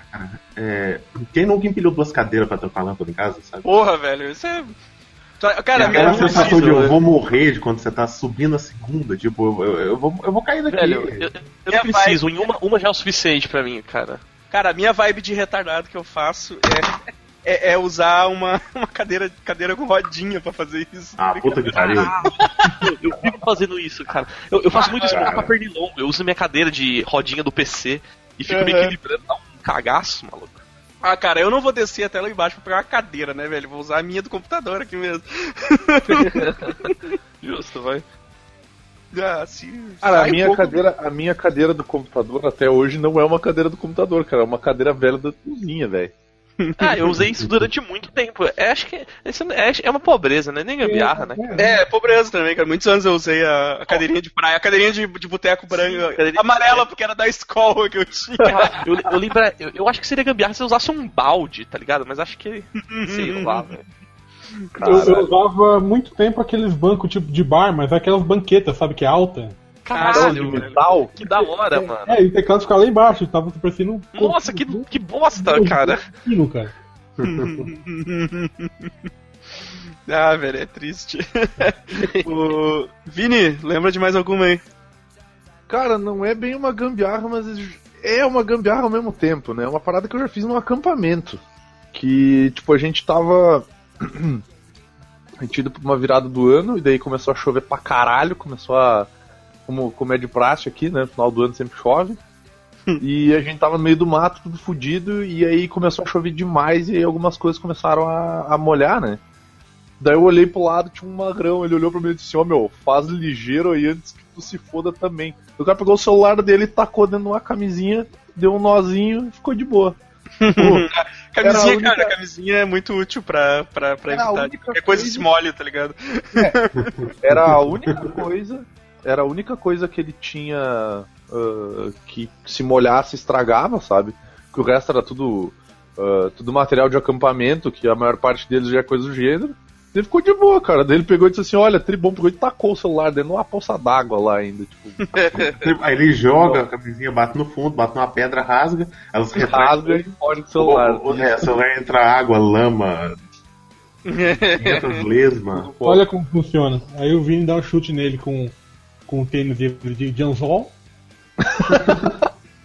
cara, é, quem nunca empilhou duas cadeiras pra tocar lâmpada em casa, sabe? Porra, velho, isso é. Cara, É aquela sensação de né? eu vou morrer de quando você tá subindo a segunda, tipo, eu, eu, eu vou, eu vou cair daqui. Velho, eu, eu preciso, em uma, uma já é o suficiente pra mim, cara. Cara, a minha vibe de retardado que eu faço é, é, é usar uma, uma cadeira, cadeira com rodinha pra fazer isso. Ah, tá puta que pariu. Eu, eu fico fazendo isso, cara. Eu, eu faço muito isso com a pernilongo. Eu uso minha cadeira de rodinha do PC e fico me Uhum. equilibrando. Dá um cagaço, maluco. Ah, cara, eu não vou descer até lá embaixo pra pegar uma cadeira, né, velho? Vou usar a minha do computador aqui mesmo. Justo, vai. Ah, sim. Cara, a um minha, pouco- cadeira, a minha cadeira do computador até hoje não é uma cadeira do computador, cara. É uma cadeira velha da cozinha, velho. Ah, eu usei isso durante muito tempo. É, acho que é, é uma pobreza, né? Nem gambiarra, né? É, pobreza também, cara. Muitos anos eu usei a, a cadeirinha de praia, a cadeirinha de, de boteco de amarela, porque era da escola que eu tinha. Eu, eu lembro, eu, eu acho que seria gambiarra se eu usasse um balde, tá ligado? Mas acho que. Sei lá, velho. Eu, eu usava muito tempo aqueles bancos tipo de bar, mas aquelas banquetas, sabe, que é alta. Caralho, metal? Que da hora, mano. É, e o teclado ficava lá embaixo, tava parecendo um. Nossa, que, que bosta, cara. Cara. Ah, velho, é triste. o... Vini, lembra de mais alguma aí? Cara, não é bem uma gambiarra, mas é uma gambiarra ao mesmo tempo, né? É uma parada que eu já fiz num acampamento. Que, tipo, a gente tava. a gente ido pra uma virada do ano, e daí começou a chover pra caralho, começou a. Como, como é de praxe aqui, né? No final do ano sempre chove. e a gente tava no meio do mato, tudo fudido, e aí começou a chover demais, e aí algumas coisas começaram a, a molhar, né? Daí eu olhei pro lado, tinha um magrão, ele olhou pra mim e disse, ó meu, faz ligeiro aí antes que tu se foda também. O cara pegou o celular dele, tacou dentro de uma camisinha, deu um nozinho e ficou de boa. Pô, Camisinha, única- cara, camisinha é muito útil pra, pra, pra Era evitar qualquer coisa coisa- tá ligado? era a única coisa, era a única coisa que ele tinha ah, que se molhasse estragava, sabe? Que o resto era tudo ah, tudo material de acampamento, que a maior parte deles já é coisa do gênero. Ele ficou de boa, cara. Daí ele pegou e disse assim: Olha, tribom, pegou e tacou o celular dentro de uma poça d'água lá ainda. Tipo, Aí ele joga a camisinha, bate no fundo, bate numa pedra, rasga, elas retraem. rasga e foge do celular. O, o, é, o celular entra água, lama, entra lesma. Olha como funciona. Aí o Vini dá um chute nele com, com um tênis de, de, anzol.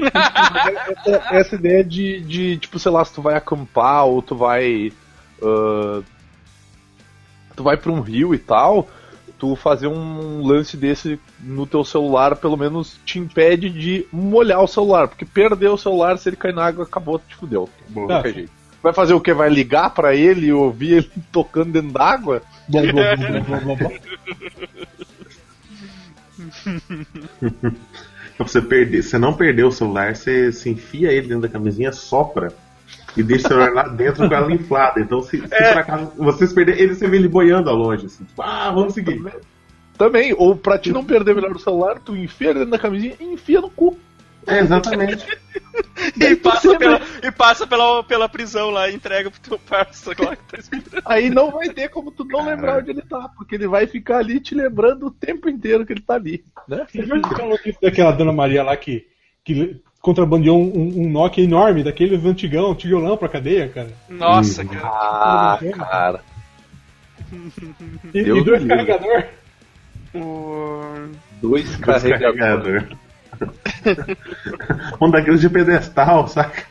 essa, essa ideia de, de, tipo, sei lá, se tu vai acampar ou tu vai. ah, tu vai pra um rio e tal, tu fazer um lance desse no teu celular, pelo menos te impede de molhar o celular, porque perder o celular, se ele cair na água, acabou, te fudeu. Bom, jeito. Vai fazer o que? Vai ligar pra ele e ouvir ele tocando dentro d'água? Você perder, você não perder o celular, você se enfia ele dentro da camisinha, sopra e deixa o celular lá dentro com ela inflada. Então, se, se por acaso vocês perderem ele, você vê ele boiando ao longe. Assim, tipo, ah, vamos seguir. Também, ou pra te não perder melhor o celular, tu enfia ele dentro da camisinha e enfia no cu. É, exatamente. E passa, pela, e passa pela, pela prisão lá e entrega pro teu parça lá que tá esperando. Aí não vai ter como tu não lembrar onde ele tá, porque ele vai ficar ali te lembrando o tempo inteiro que ele tá ali, né? Você viu daquela Dona Maria lá que, que contrabandeou um, um, um Nokia enorme, daqueles antigão, tijolão pra cadeia, cara? Nossa, Hum. cara. Ah, cara. E, e dois me livre. carregador. O... Dois carregadores. Um daqueles de pedestal, saca?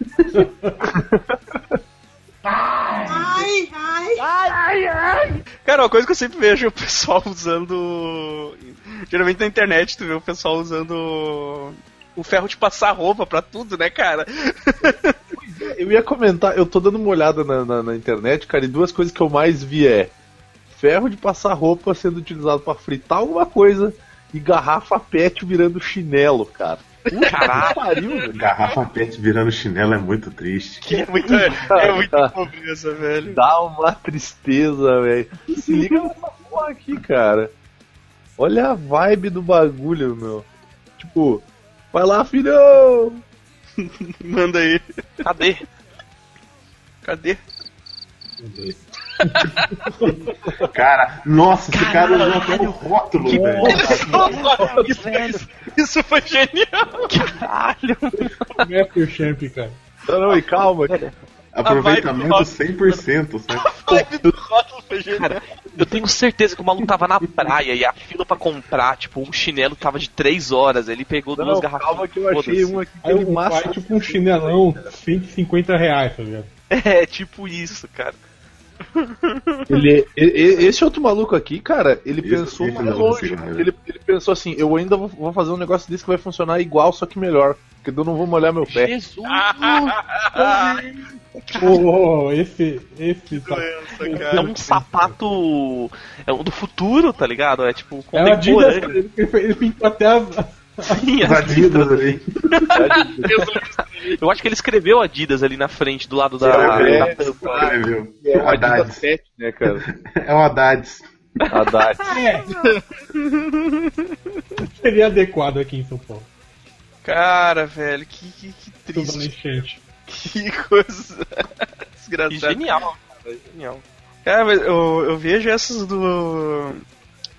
Cara, uma coisa que eu sempre vejo o pessoal usando. Geralmente na internet tu vê o pessoal usando o ferro de passar roupa pra tudo, né, cara? Eu ia comentar, eu tô dando uma olhada na, na, na internet, cara, e duas coisas que eu mais vi é ferro de passar roupa sendo utilizado pra fritar alguma coisa e garrafa pet virando chinelo, cara. Caralho, pariu, velho. Garrafa pet virando chinelo é muito triste. Que é muito, é muito pobreza, velho. Dá uma tristeza, velho. Se liga nessa porra aqui, cara. Olha a vibe do bagulho, meu. Tipo, vai lá, filhão! Manda aí. Cadê? Cadê? Cara, nossa, esse cara usou até o rótulo, velho. isso, isso, isso foi genial. Master Champ, cara. Não, não, e calma. Aproveitamento A 100%, sabe? A vibe do rótulo foi genial. Cara, eu tenho certeza que o maluco tava na praia e a fila pra comprar, tipo, um chinelo tava de 3 horas. Ele pegou Não, duas garrafas. calma que eu achei um aqui que Aí ele um massa. pai, tipo um chinelão, 150 reais, tá ligado? É, tipo isso, cara. Ele, esse outro maluco aqui, cara, ele Isso, pensou esse mais longe. Ele, ele pensou assim: eu ainda vou, vou fazer um negócio desse que vai funcionar igual, só que melhor. Porque eu não vou molhar meu pé. Jesus! Oh, esse, esse tá... É cara. um sapato. É um do futuro, tá ligado? É tipo É Adidas, ele, ele pintou até as, Sim, Adidas ali. Eu acho que ele escreveu Adidas ali na frente, do lado da, É, da tampa. Escreveu. É o Adidas Haddad. 7, né, cara? É o Haddad. Haddad. seria adequado aqui em São Paulo. Cara, velho, que, que, que triste. Que coisa E desgraçada. genial, cara, genial. Cara, mas eu, eu vejo essas do.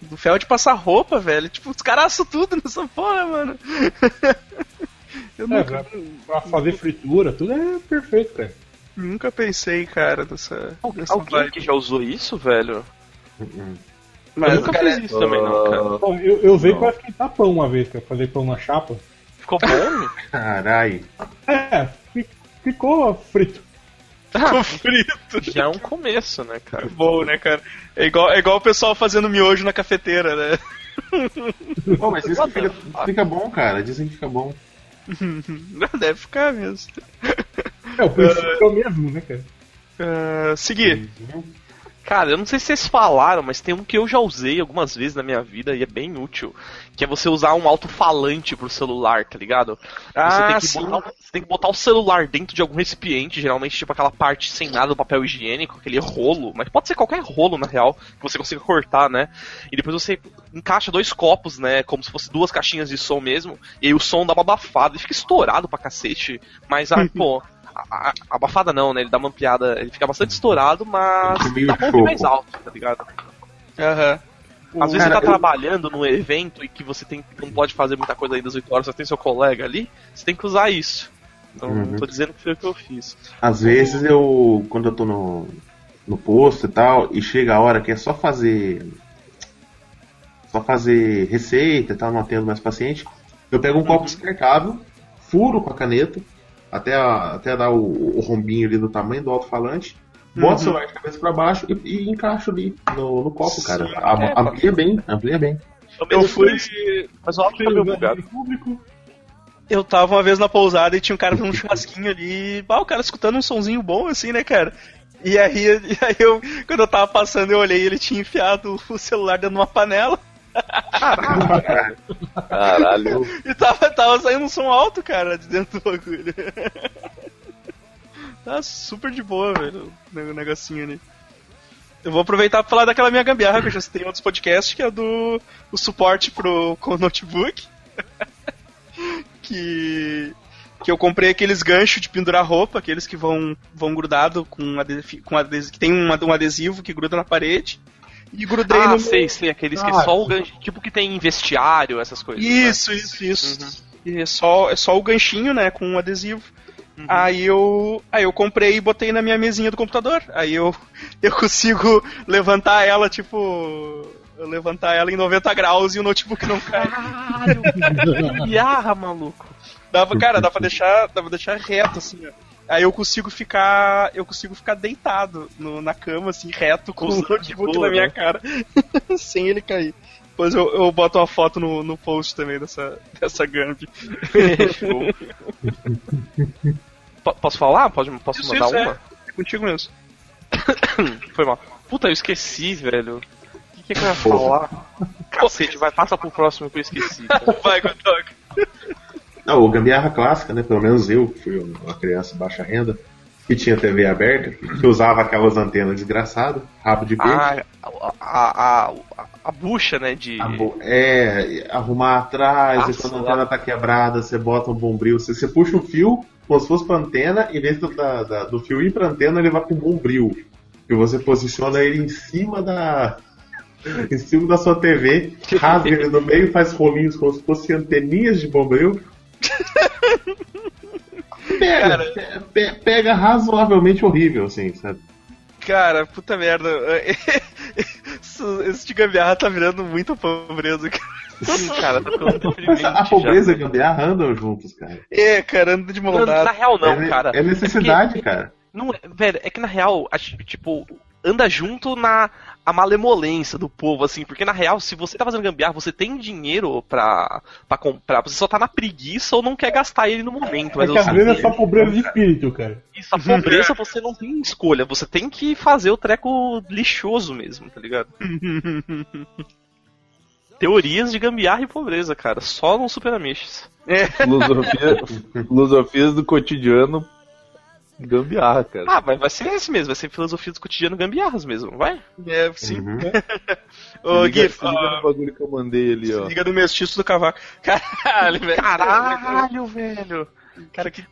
Do fel de passar roupa, velho. Tipo, os caras tudo nessa porra, mano. Eu É, nunca, pra, pra fazer fritura, tudo é perfeito, cara. nunca pensei, cara, nessa. nessa Alguém vibe. que já usou isso, velho? Mas, eu nunca cara, fiz isso também, não, cara. Eu, eu usei Não. pra esquentar pão uma vez, cara, fazer pão na chapa. Ficou bom? Carai. É, fi- ficou frito. Ficou frito. Já é um começo, né, cara? Bom, né, cara? É igual, é igual o pessoal fazendo miojo na cafeteira, né? Pô, mas isso fica, fica bom, cara. Dizem que fica bom. Deve ficar mesmo. É, o princípio é o mesmo, né, cara? Ah, seguir. Cara, eu não sei se vocês falaram, mas tem um que eu já usei algumas vezes na minha vida e é bem útil. Que é você usar um alto-falante pro celular, tá ligado? Ah, você, tem botar, você tem que botar o celular dentro de algum recipiente, geralmente tipo aquela parte sem nada do papel higiênico, aquele rolo, mas pode ser qualquer rolo na real, que você consiga cortar, né? E depois você encaixa dois copos, né? Como se fosse duas caixinhas de som mesmo, e aí o som dá uma abafada e fica estourado pra cacete. Mas, ah, pô. A- a- Abafada não, né? Ele dá uma ampliada, ele fica bastante estourado, mas tá bom de choco. mais alto, tá ligado? Aham. Às vezes cara, você tá eu- trabalhando num evento e que você tem, não pode fazer muita coisa aí das 8 horas, só tem seu colega ali, você tem que usar isso. Então, Uhum. não tô dizendo que foi o que eu fiz. Às vezes eu, quando eu tô no, no posto e tal, e chega a hora que é só fazer. Só fazer receita e tal, não atendo mais paciente, eu pego um copo descartável, furo com a caneta, até, a- até dar o, o rombinho ali do tamanho do alto-falante, boto o celular de cabeça pra baixo e, e encaixo ali no, no copo, cara. Am- é, amplia bem, amplia bem. Eu fui. Mas o áudio tá meio bugado. público. Eu tava uma vez na pousada e tinha um cara com um churrasquinho ali. Ah, o cara escutando um sonzinho bom assim, né, cara? E aí, e aí eu, quando eu tava passando, eu olhei e ele tinha enfiado o celular dentro de uma panela Caralho. e tava, tava saindo um som alto, cara, de dentro do bagulho. tá super de boa, velho, o negocinho ali. Eu vou aproveitar pra falar daquela minha gambiarra que eu já citei em outros podcasts, que é do o suporte pro com o notebook. que que eu comprei aqueles ganchos de pendurar roupa, aqueles que vão, vão grudado com, com adesivo, que tem um adesivo que gruda na parede. E grudei Ah, no. sei, sei, aqueles que Ah, só o gancho, tipo que tem em vestiário, essas coisas. né? Isso, isso, isso. E é só, é só o ganchinho, né, com um adesivo. Aí eu, aí eu comprei e botei na minha mesinha do computador. Aí eu, eu consigo levantar ela, tipo, eu levantar ela em 90 graus e o notebook não cai. Caralho, gambiarra, maluco. Dava, cara, dá pra deixar, dá pra deixar reto assim, ó. Aí eu consigo ficar, eu consigo ficar deitado no- na cama assim, reto com o notebook boa, na minha né? cara, sem ele cair. Depois eu, eu boto uma foto no, no post também dessa, dessa. Po- Posso falar? Pode, posso Isso, mandar isso, uma? É contigo mesmo. Foi mal. Puta, eu esqueci, velho. O que, que, é que eu ia falar? Cacete, vai, passa pro próximo que eu esqueci. Vai, Gotok. Não, o gambiarra clássica, né? Pelo menos eu, que fui uma criança de baixa renda, que tinha TV aberta, que usava aquelas antenas desgraçadas, rabo de peixe. Ah, a, a, a, a bucha, né, de... Bo- É, arrumar atrás, Nossa, e quando a antena tá quebrada, você bota um bombril, você, você puxa o fio, como se fosse pra antena, vez do, da- da- do fio ir pra antena, ele vai pro bombril. E você posiciona ele em cima da. em cima da sua TV, rasga ele no meio, faz rolinhos como se fossem anteninhas de bombril. Pega, pe- pe- pega razoavelmente horrível, assim, sabe? Cara, puta merda. Esse de gambiarra tá virando muita pobreza, cara. Sim, cara, tá ficando deprimente A pobreza e a já. gambiarra andam juntos, cara. É, cara, anda de mão Não, na real não, é, cara. é necessidade, cara. Não, é- velho, é que na real, acho que, tipo, anda junto na a malemolência do povo, assim, porque na real, se você tá fazendo gambiarra, você tem dinheiro pra, pra comprar, você só tá na preguiça ou não quer gastar ele no momento. É Mas que às vezes é só pobreza de espírito, cara. isso, a pobreza você não tem escolha, você tem que fazer o treco lixoso mesmo, tá ligado? Teorias de gambiarra e pobreza, cara, só no Super Amish. Filosofia, filosofias do cotidiano gambiarra, cara. Ah, mas vai ser esse mesmo, vai ser filosofia do cotidiano gambiarras mesmo, vai? É, sim. Uhum. Ô, se liga, Gui, se liga ó, no bagulho que eu mandei ali, se ó. liga no mestiço do cavaco. Caralho, velho. Caralho, velho! Cara, que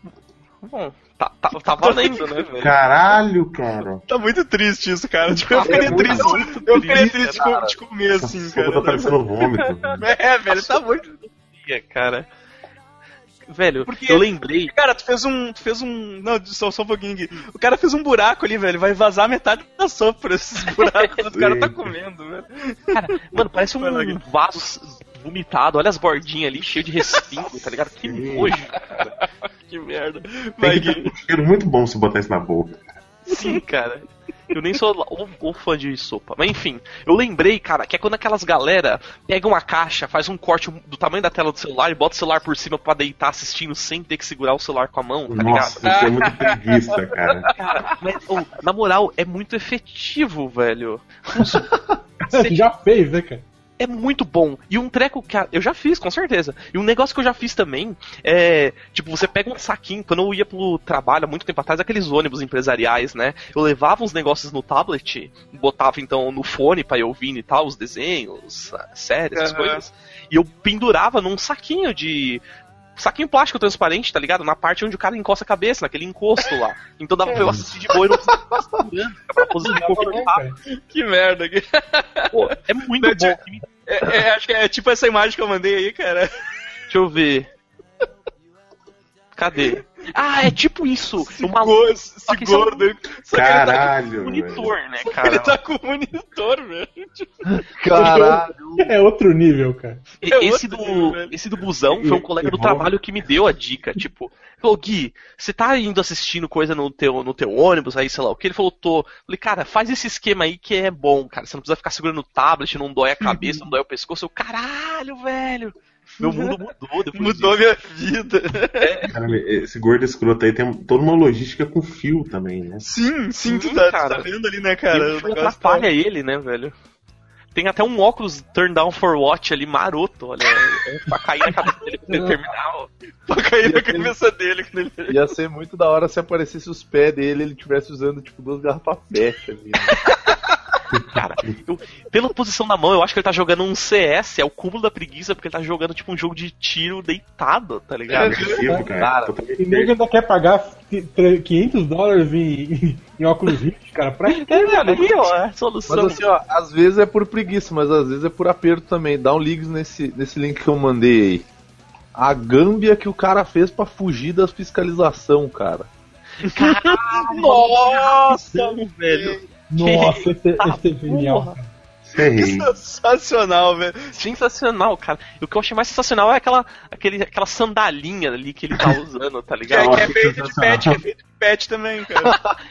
Bom, tá, tá, tá valendo, né, velho? Caralho, cara. Tá muito triste isso, cara. Tipo, eu É ficaria muito, triste. muito Eu ficaria triste, triste de, comer assim, cara. tá parecendo vômito. É, velho, tá muito. Ia, cara. Velho, Porque- eu lembrei. Cara, tu fez um. Tu fez um. Não, só, só um pouquinho aqui. O cara fez um buraco ali, velho. Vai vazar metade da sopa por esses buracos. o cara tá comendo, velho. Cara, mano, parece um vaso vomitado. Olha as bordinhas ali, cheio de respingo, tá ligado? Que nojo, cara. Que merda. Vai, Tem que ter Gui. um cheiro muito bom se botar isso na boca. Sim, cara. Eu nem sou o, o fã de sopa. Mas enfim, eu lembrei, cara, que é quando aquelas galera pegam uma caixa, faz um corte do tamanho da tela do celular e bota o celular por cima pra deitar assistindo sem ter que segurar o celular com a mão, tá Nossa, ligado? isso é muito preguiça, cara. Cara, mas, ô, na moral, é muito efetivo, velho. Já fez, né, cara? É muito bom. E um treco que eu já fiz, com certeza. E um negócio que eu já fiz também é. Tipo, você pega um saquinho. Quando eu ia pro trabalho há muito tempo atrás, aqueles ônibus empresariais, né? Eu levava uns negócios no tablet, botava então no fone pra eu ouvir e tal, os desenhos, séries, essas coisas. E eu pendurava num saquinho de. Saquinho plástico transparente, tá ligado? Na parte onde o cara encosta a cabeça, naquele encosto lá. Então dava pra eu assistir de boa e não precisava ficar pra posição confortável. Que merda. Pô, é muito Não, bom. É, é, acho que é tipo essa imagem que eu mandei aí, cara. Deixa eu ver. Cadê? Ah, é tipo isso. Uma Go- Esse Só que isso é um- gordo. Só que ele tá Caralho, um velho. monitor, né, com, ele cara? tá com o monitor, velho. Caralho. É outro nível, cara. É Esse outro do, nível, esse do busão foi um colega do trabalho que me deu a dica, tipo, falou, Gui, você tá indo assistindo coisa no teu, no teu ônibus aí, sei lá o que? Ele falou, tô. Falei, cara, faz esse esquema aí que é bom, cara. Você não precisa ficar segurando o tablet, não dói a cabeça, não dói o pescoço. Eu, caralho, velho. Meu mundo mudou depois Mudou disso. minha vida. Cara, esse gordo escroto aí tem toda uma logística com fio também, né? Sim, sim, tu Sim, tá, tu tá vendo ali, né, cara? o O fio negócio atrapalha ele, né, velho? Tem até um óculos turn down for watch ali maroto, olha, é pra cair na cabeça dele pra ele terminar. ó. tá pra cair na cabeça dele. quando ele- Ia ser muito da hora se aparecesse os pés dele e ele tivesse usando, tipo, duas garrafas pet ali. Né? Cara, eu- pela posição da mão, eu acho que ele tá jogando um CS, é o cúmulo da preguiça, porque ele tá jogando tipo um jogo de tiro deitado, tá ligado? Agressivo, cara. Cara, Totalmente E nego ainda quer pagar tre- 500 dólares em, em óculos Rift, cara. Pra quê, É, mano, aí, ó, é a Mas solução. assim, ó, às vezes é por preguiça, mas às vezes é por aperto também. Dá um link nesse, nesse link que eu mandei aí. A gâmbia que o cara fez pra fugir das fiscalização, cara. Nossa, velho. Nossa, esse, Tá, esse é genial. cara. Ferrei. Sensacional, velho. Sensacional, cara. E o que eu achei mais sensacional é aquela, aquele, aquela sandalinha ali que ele tá usando, tá Que, ligado? é- que é feito de pet, que é feito de pet também, cara.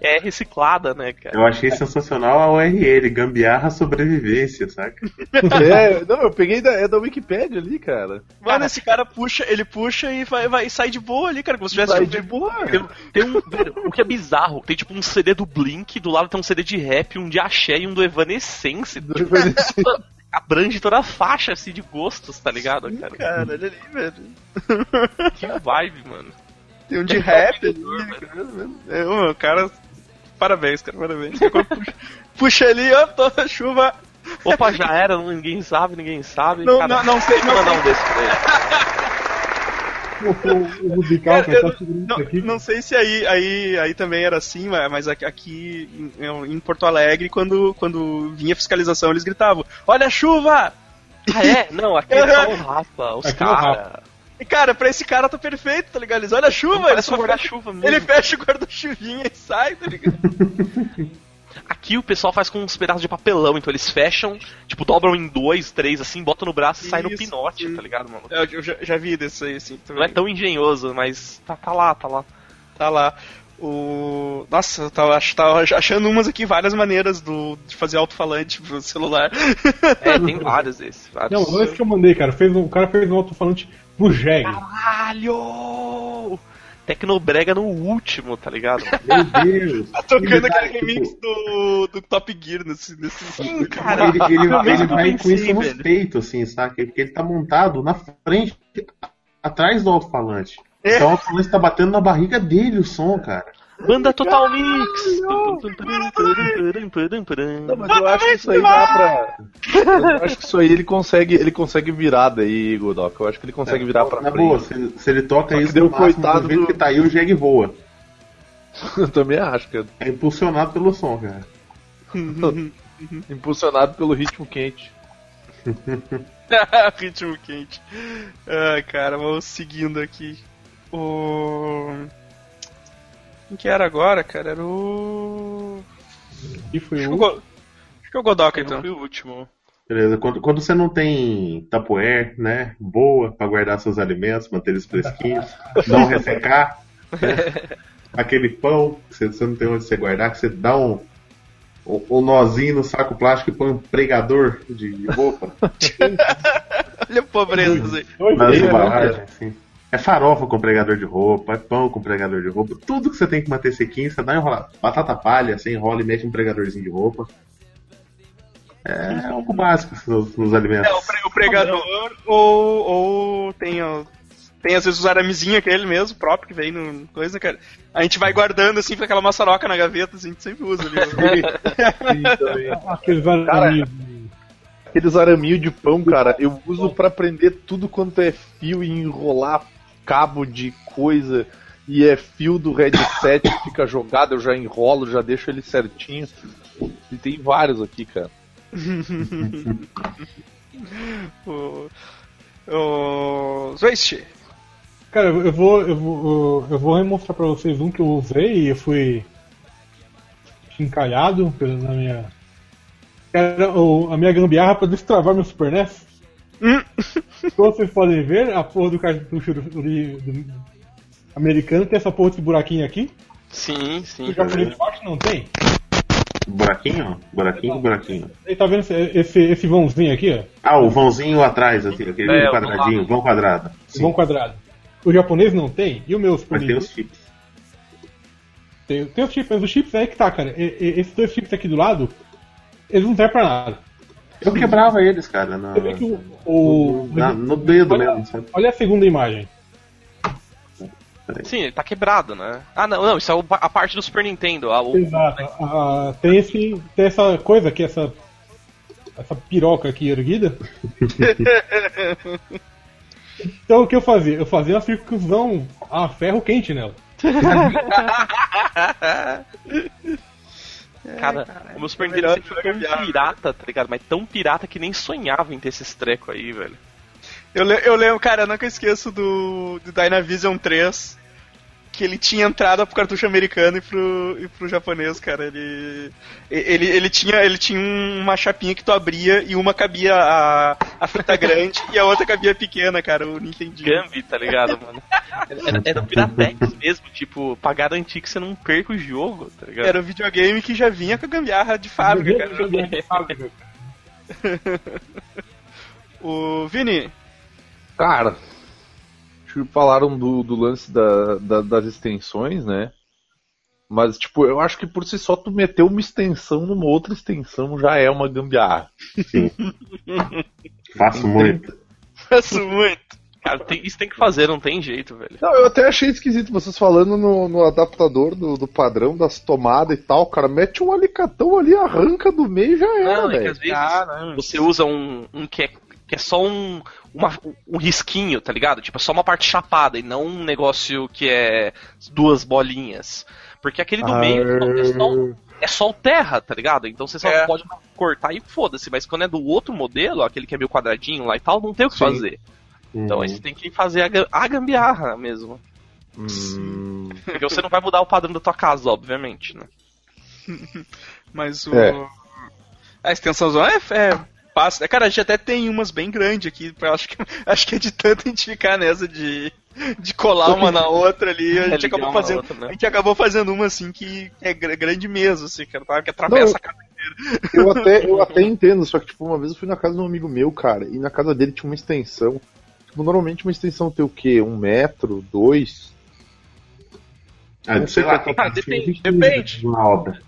É reciclada, né, cara? Eu achei sensacional a URL, gambiarra sobrevivência, saca? é, não, eu peguei da, é da Wikipedia ali, cara. Mano, esse cara puxa, ele puxa e vai, vai e sai de boa ali, cara. Como se tivesse Sai de boa. Tem, tem um, velho, o que é bizarro, tem tipo um CD do Blink, do lado tem um CD de rap, um de axé e um do Evanescence. Tipo, abrange toda a faixa assim de gostos, tá ligado, cara? Cara, olha ali, velho. Que vibe, mano. Tem um de rap ali. É, o cara. Parabéns, cara, parabéns. Puxa, puxa ali, ó, toda a chuva. Opa, já era, ninguém sabe, ninguém sabe. Não, cara, não, não sei, não mandar sei. um desse pra ele. O, o, o Rubical, cara, tá segurando Não, isso aqui. não sei se aí, aí, aí também era assim, mas aqui- em, Porto Alegre, quando, quando vinha fiscalização, eles gritavam: Olha a chuva! Ah, é? Não, aqui é só o Rafa, os é o caras. E cara, pra esse cara tá perfeito, tá ligado? Eles, olha a chuva, ele só um guarda-chuva mesmo. ele fecha o guarda-chuvinha e sai, tá ligado? Aqui o pessoal faz com uns pedaços de papelão, então eles fecham, tipo, dobram em dois, três, assim, botam no braço e sai no pinote, sim. tá ligado, mano? Eu, eu já, já vi desse aí, assim. Não é tão engenhoso, mas tá, tá lá, tá lá. Tá lá. O... Nossa, eu tava, ach- tava achando umas aqui, várias maneiras do, de fazer alto-falante pro celular. É, tem vários desses. Vários. Não, não é esse que eu mandei, cara. Fez um, o cara fez um alto-falante pro Jeg. Caralho! Tecnobrega no último, tá ligado? Meu Deus. Tá tocando Ele vai, aquele remix do, do Top Gear nesse. nesse... Sim, cara. Ele, ele, ele eu vai com pensei, isso nos velho. peitos, assim, saca? Porque ele tá montado na frente, atrás do alto-falante. É. Então o alto-falante tá batendo na barriga dele o som, cara. Banda Total Mix! Não, mas eu acho que isso aí dá pra. Eu acho que isso aí ele consegue, ele consegue virar daí, Godok. Eu acho que ele consegue virar pra frente. boa, se, se ele toca Só isso deu coitado do jeito que tá aí, o Jeg voa. Eu também acho, cara. É impulsionado pelo som, cara. Impulsionado pelo ritmo quente. Ritmo quente. Ah, cara, vamos seguindo aqui. O. Quem que era agora, cara? Era o. E foi Acho que o. Go... Acho que é o Godoka, Então foi o último. Beleza, quando, quando você não tem tapoer, né, boa pra guardar seus alimentos, manter eles fresquinhos, não ressecar, né, aquele pão que você, você não tem onde você guardar, que você dá um, um, um nozinho no saco plástico e põe um pregador de roupa Olha a pobreza nas embalagens, assim. É farofa com pregador de roupa, é pão com pregador de roupa, tudo que você tem que manter sequinho, você dá enrolado. Batata palha, você enrola e mete um pregadorzinho de roupa. É algo básico nos, nos alimentos. É, o, pre- o pregador, ou, ou tem, ó, tem às vezes os aramezinhos, aquele mesmo, próprio, que vem no coisa, cara. A gente vai guardando assim, com aquela maçaroca na gaveta, assim, a gente sempre usa ali. também. Aqueles Cara, amigos. Aqueles araminhos de pão, cara, eu uso pra prender tudo quanto é fio e enrolar cabo de coisa. E é fio do headset que fica jogado, eu já enrolo, já deixo ele certinho. E tem vários aqui, cara. o, o Zwist. Cara, eu vou, eu vou, eu vou mostrar pra vocês um que eu usei e eu fui encalhado pela- na minha. Cara, o- a minha gambiarra pra destravar meu Super NES. Hum. Como vocês podem ver, a porra do cartucho do, do- do americano tem essa porra desse buraquinho aqui. Sim, sim. O japonês de baixo não tem. Buraquinho? Buraquinho, buraquinho. Ele tá vendo esse, esse, esse vãozinho aqui, ó? Ah, o vãozinho atrás, assim, aquele É, quadradinho, vão quadrado. Esse vão quadrado. O japonês não tem. E o meu Super Mas tem os chips. tem, tem os chips, mas os chips é aí que tá, cara. E- e- esses dois chips aqui do lado, eles não servem pra nada. Eu quebrava eles, cara, na- Você vê que o. o- na- no dedo olha, mesmo, sabe? olha a segunda imagem. Sim, ele tá quebrado, né? Ah, não, não, isso é o- a parte do Super Nintendo. ah, o- Exato. Ah, tem, esse, tem essa coisa aqui, essa, essa piroca aqui erguida. então o que eu fazia? Eu fazia uma circuncisão a ferro quente nela. Cara, o meu Super Nintendo sempre foi tão gambiarra. pirata, tá ligado? Mas tão pirata que nem sonhava em ter esses trecos aí, velho. Eu, eu lembro, cara, eu nunca esqueço do, do Dynavision 3, que ele tinha entrada pro cartucho americano e pro, e pro japonês, cara. Ele, ele, ele, tinha, ele tinha uma chapinha que tu abria e uma cabia a, a fita grande e a outra cabia pequena, cara, o Nintendinho. Gambi, tá ligado, mano? Era, era Piratex mesmo, tipo, pra garantir que você não perca o jogo, tá ligado? Era um videogame que já vinha com a gambiarra de fábrica, cara. O Vini, Cara, tipo, falaram do, do lance da, da- das extensões, né? Mas, tipo, eu acho que por si só tu meter uma extensão numa outra extensão já é uma gambiarra. Faço muito. faço muito. Cara, tem- isso tem que fazer, não tem jeito, velho. Não, eu até achei esquisito vocês falando no, no adaptador do, do padrão das tomadas e tal. Cara, mete um alicatão ali, arranca do meio e já era, Não, é que velho. às vezes Ah, não. você usa um, um que, é, que é só um, uma- um risquinho, tá ligado? Tipo, é só uma parte chapada e não um negócio que é duas bolinhas. Porque aquele do meio é só, é só o terra, tá ligado? Então você só É. pode cortar e foda-se. Mas quando é do outro modelo, aquele que é meio quadradinho lá e tal, não tem o que Sim. fazer. Então aí você tem que fazer a, a gambiarra mesmo. Hum, Porque você não vai mudar o padrão da tua casa, obviamente, né? Mas o. É. A extensãozão é, é fácil. né? Cara, a gente até tem umas bem grandes aqui. pra- Acho que, acho que é de tanto a gente ficar nessa de, de colar uma na outra ali. A É, gente, ligar acabou fazendo, outra, né? a gente acabou fazendo uma assim que é gr- grande mesmo, assim, cara, tá? que atravessa Não, a casa. eu, até, eu até entendo, só que tipo, uma vez eu fui na casa de um amigo meu, cara, e na casa dele tinha uma extensão. Tipo, normalmente uma extensão tem o quê? Um metro, dois? Ah, sei lá, tem Ah, depende, depende. Uma obra.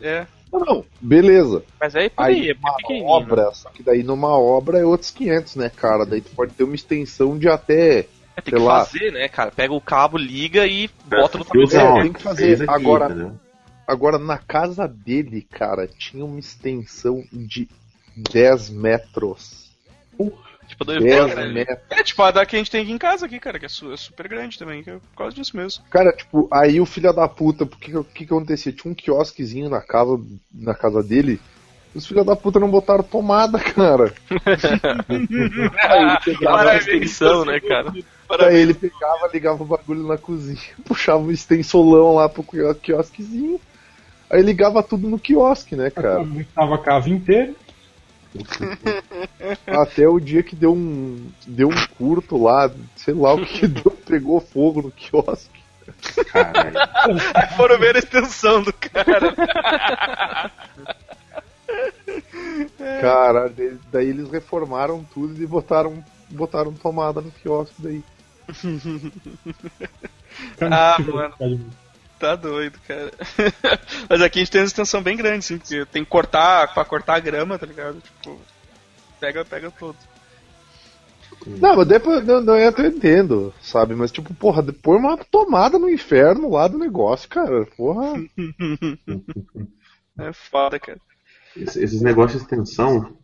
É. Não, não, beleza. Mas aí aí, Aí é uma pequenininho. obra, só que daí numa obra é outros 500, né, cara? Daí tu pode ter uma extensão de até. É, tem sei que lá. fazer, né, cara? Pega o cabo, liga e bota no tapete. É, tem que fazer. Aqui, Agora- entendeu? Agora, na casa dele, cara, tinha uma extensão de 10 metros. Tipo, do 10 né? metros. É, tipo a da que a gente tem aqui em casa aqui, cara, que é, é super grande também, que é por causa disso mesmo. Cara, tipo, aí o filho da puta, porque que, que, que acontecia? Tinha um quiosquezinho na casa, na casa dele. Os filhos da puta não botaram tomada, cara. aí ele pegava, a extensão, né, cara? aí ele pegava, ligava o bagulho na cozinha, puxava um extensolão lá pro quio- quiosquezinho. Aí ligava tudo no quiosque, né, cara? Tava a casa inteira. Até o dia que deu um. Deu um curto lá, sei lá o que deu, pegou fogo no quiosque. Caralho. Aí foram ver a extensão do cara. Cara, daí- daí eles reformaram tudo e botaram, botaram tomada no quiosque daí. Ah, mano. Tá doido, cara. Mas aqui a gente tem uma extensão bem grande, sim, porque tem que cortar, pra cortar a grama, tá ligado? Tipo, pega, pega todo. Não, mas depois não, não eu até entendo, sabe? Mas tipo, porra, põe uma tomada no inferno lá do negócio, cara. Porra. É foda, cara. Esse- Esses negócios de extensão,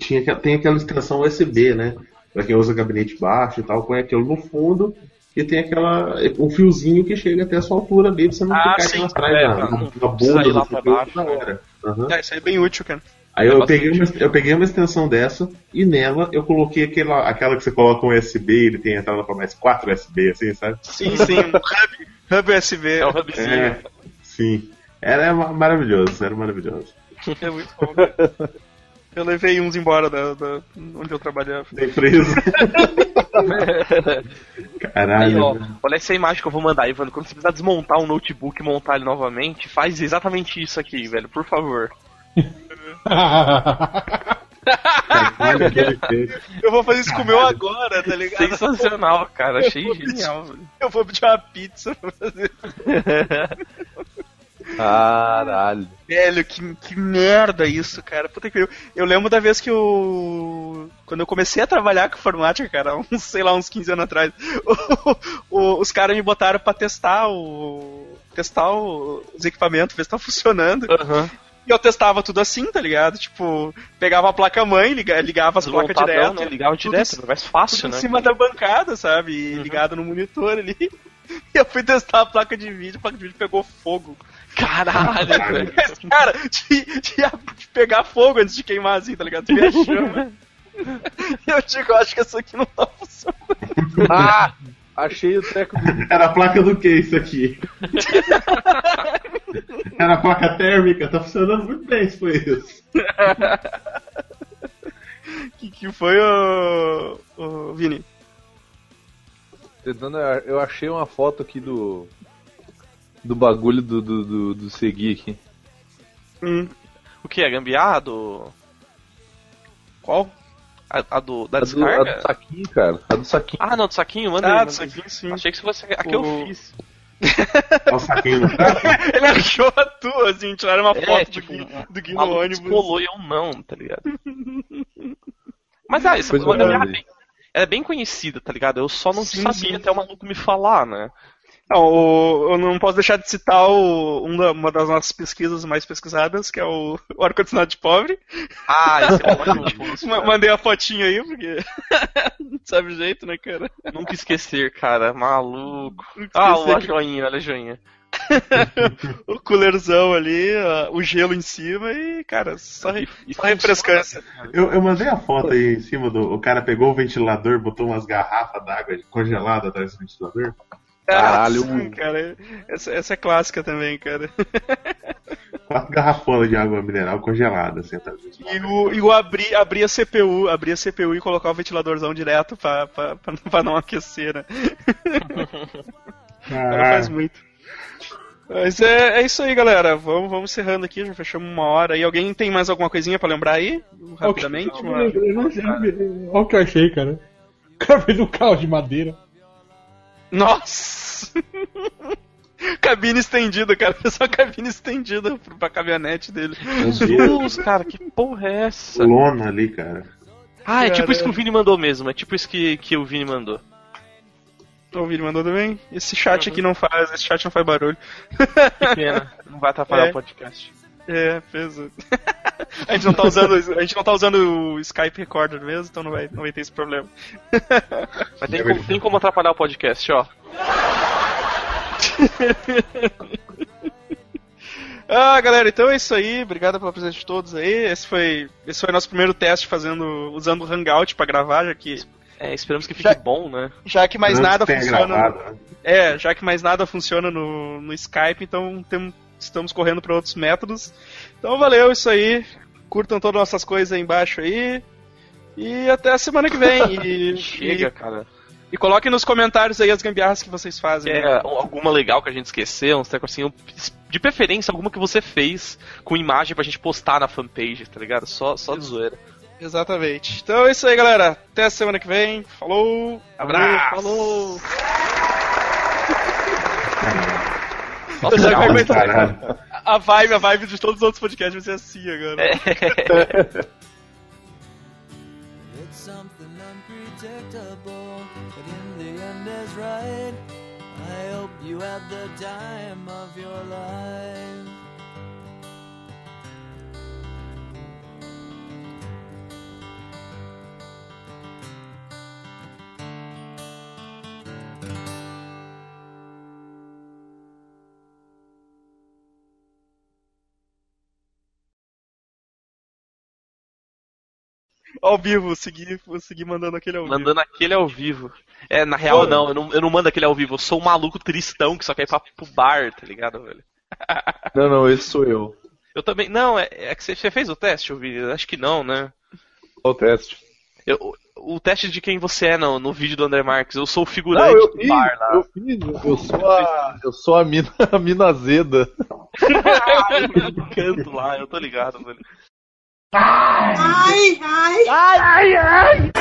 tinha, tem aquela extensão USB, né? Pra quem usa gabinete baixo e tal, põe aquilo no fundo e tem aquela um fiozinho que chega até a sua altura ali pra você não Ah, ficar sim, atrás é, na, na, não na bunda do baixo, toda né? hora. Aham. Ah, isso aí é bem útil, cara. Aí eu É peguei, uma, eu peguei uma extensão dessa e nela eu coloquei aquela, aquela que você coloca um USB e ele tem entrada para mais 4 USB, assim, sabe? Sim, sim, um hub, hub USB. É o hubzinho. É, sim. Era ma- maravilhoso, era maravilhoso. É muito bom. Eu levei uns embora da, da- onde eu trabalhava. Da empresa. Aí, Caralho. ó, olha essa imagem que eu vou mandar, Ivan. Quando você precisar desmontar um notebook e montar ele novamente, faz exatamente isso aqui, velho, por favor. Eu vou fazer isso com o meu agora, tá ligado? Sensacional, cara. Achei genial, velho. Eu vou pedir uma pizza pra fazer. Caralho. Velho, que, que merda isso, cara. Puta que pariu. Eu lembro da vez que eu. quando eu comecei a trabalhar com informática, cara, uns, sei lá, uns 15 anos atrás, os caras me botaram pra testar o. testar os equipamentos, ver se tá funcionando. Aham. E eu testava tudo assim, tá ligado? Tipo, pegava a placa-mãe, liga- ligava as placas direto. né? Ligava tudo direto, em- mais tudo fácil, em né? cima da bancada, sabe? E ligado no monitor ali. E eu fui testar a placa de vídeo, a placa de vídeo pegou fogo. Caralho, velho. Mas, cara, de, de- de pegar fogo antes de queimar assim, tá ligado? Tu vê a chama. Eu digo, eu acho que essa aqui não tá funcionando. Ah! Achei o treco do. Era a placa do que isso aqui? Era a placa térmica, tá funcionando muito bem se foi isso. Que, que foi o, o Vini? Tentando, eu achei uma foto aqui do. Do bagulho do, do, do, do Segui aqui. Hum, O que? A gambiarra do. qual? A, a do. Da A do, a descarga? do saquinho, cara. A do saquinho. Ah, não, do saquinho, manda Ah, aí. aqui sim. Achei que fosse a que eu O- fiz. Olha o saquinho no. Ele achou a tua, assim, tiraram uma É, foto tipo, do, Gui, do Gui no ônibus. descolou e eu não, tá ligado? Mas ah, essa coisa é, né? bem- ela é bem conhecida, tá ligado? Eu só não Sim, sabia sim. até o maluco me falar, né? Não, eu não posso deixar de citar o- um da- uma das nossas pesquisas mais pesquisadas, que é o, o ar-condicionado de pobre. Ah, esse é ótimo. Ma- Mandei a fotinho aí, porque não sabe o jeito, né, cara? Nunca esquecer, cara. Maluco. Ah, esquecer o joinha, olha a joinha. o coolerzão ali, a- o gelo em cima e, cara, só, re- E só refrescância. Eu, eu mandei a foto aí em cima do. O cara pegou o ventilador, botou umas garrafas d'água congeladas atrás do ventilador. Caralho. Ah, sim, cara. Essa, essa é clássica também, cara. Quatro garrafonas de água mineral congelada, assim, do E o, e o abrir, abrir a CPU, abrir a CPU e colocar o ventiladorzão direto pra, pra, pra, pra não aquecer, né? O cara faz Ah, muito. Mas é, é isso aí, galera. Vamos, vamos encerrando aqui, já fechamos uma hora. E alguém tem mais alguma coisinha pra lembrar aí? Rapidamente? Uma- não- eu não sei, Olha o que eu achei, cara. O cara fez um carro de madeira. Nossa! cabine estendida, cara. Só cabine estendida pra caminhonete dele. Jesus, cara, que porra é essa? lona ali, cara. Ah, é tipo isso que o Vini mandou mesmo. É tipo isso que, que o Vini mandou. O Vini mandou também. Esse chat aqui não faz, esse chat não faz barulho. Que pena. Não vai atrapalhar É. o podcast. É, peso. a gente não tá usando, a gente não tá usando o Skype Recorder mesmo, então não vai, não vai ter esse problema. Mas tem como, tem como atrapalhar o podcast, ó. Ah, galera, então é isso aí. Obrigado pela presença de todos aí. Esse foi, esse foi nosso primeiro teste fazendo, usando o Hangout pra gravar, já que, É, esperamos que fique Já- bom, né? já que mais Antes nada funciona. gravado, né? É, já que mais nada funciona no, no Skype, então tem- estamos correndo para outros métodos. Então valeu isso aí. Curtam todas as nossas coisas aí embaixo aí. E até a semana que vem. E, Chega, e, cara. e coloquem nos comentários aí as gambiarras que vocês fazem. É, né? alguma legal que a gente esqueceu, uns trecos assim, de preferência alguma que você fez com imagem pra gente postar na fanpage, tá ligado? Só, só de zoeira. Exatamente. Então é isso aí, galera. Até a semana que vem. Falou. Abraço. Falou! Eu já Nossa, aguento- Caralho. A vibe, a vibe de todos os outros podcasts vai ser assim agora. It's something unpredictable, but in the end is right. I hope you had the time of your life. Ao vivo, vou seguir, vou seguir mandando aquele ao vivo. Mandando aquele ao vivo. É, na real, Pô. não eu, não, eu não mando aquele ao vivo, eu sou um maluco tristão que só quer ir pra, pro bar, tá ligado, velho? Não, não, esse sou eu. Eu também. Não, é, é que você, você fez o teste, Vini? Acho que não, né? O teste. Eu- o teste de quem você é no, no vídeo do André Marques, eu sou o figurante Não, eu do fiz, bar lá. eu fiz, eu sou a, eu sou a mina, a mina azeda. Eu canto lá, eu tô ligado, velho. Ai, ai. Ai, ai. ai.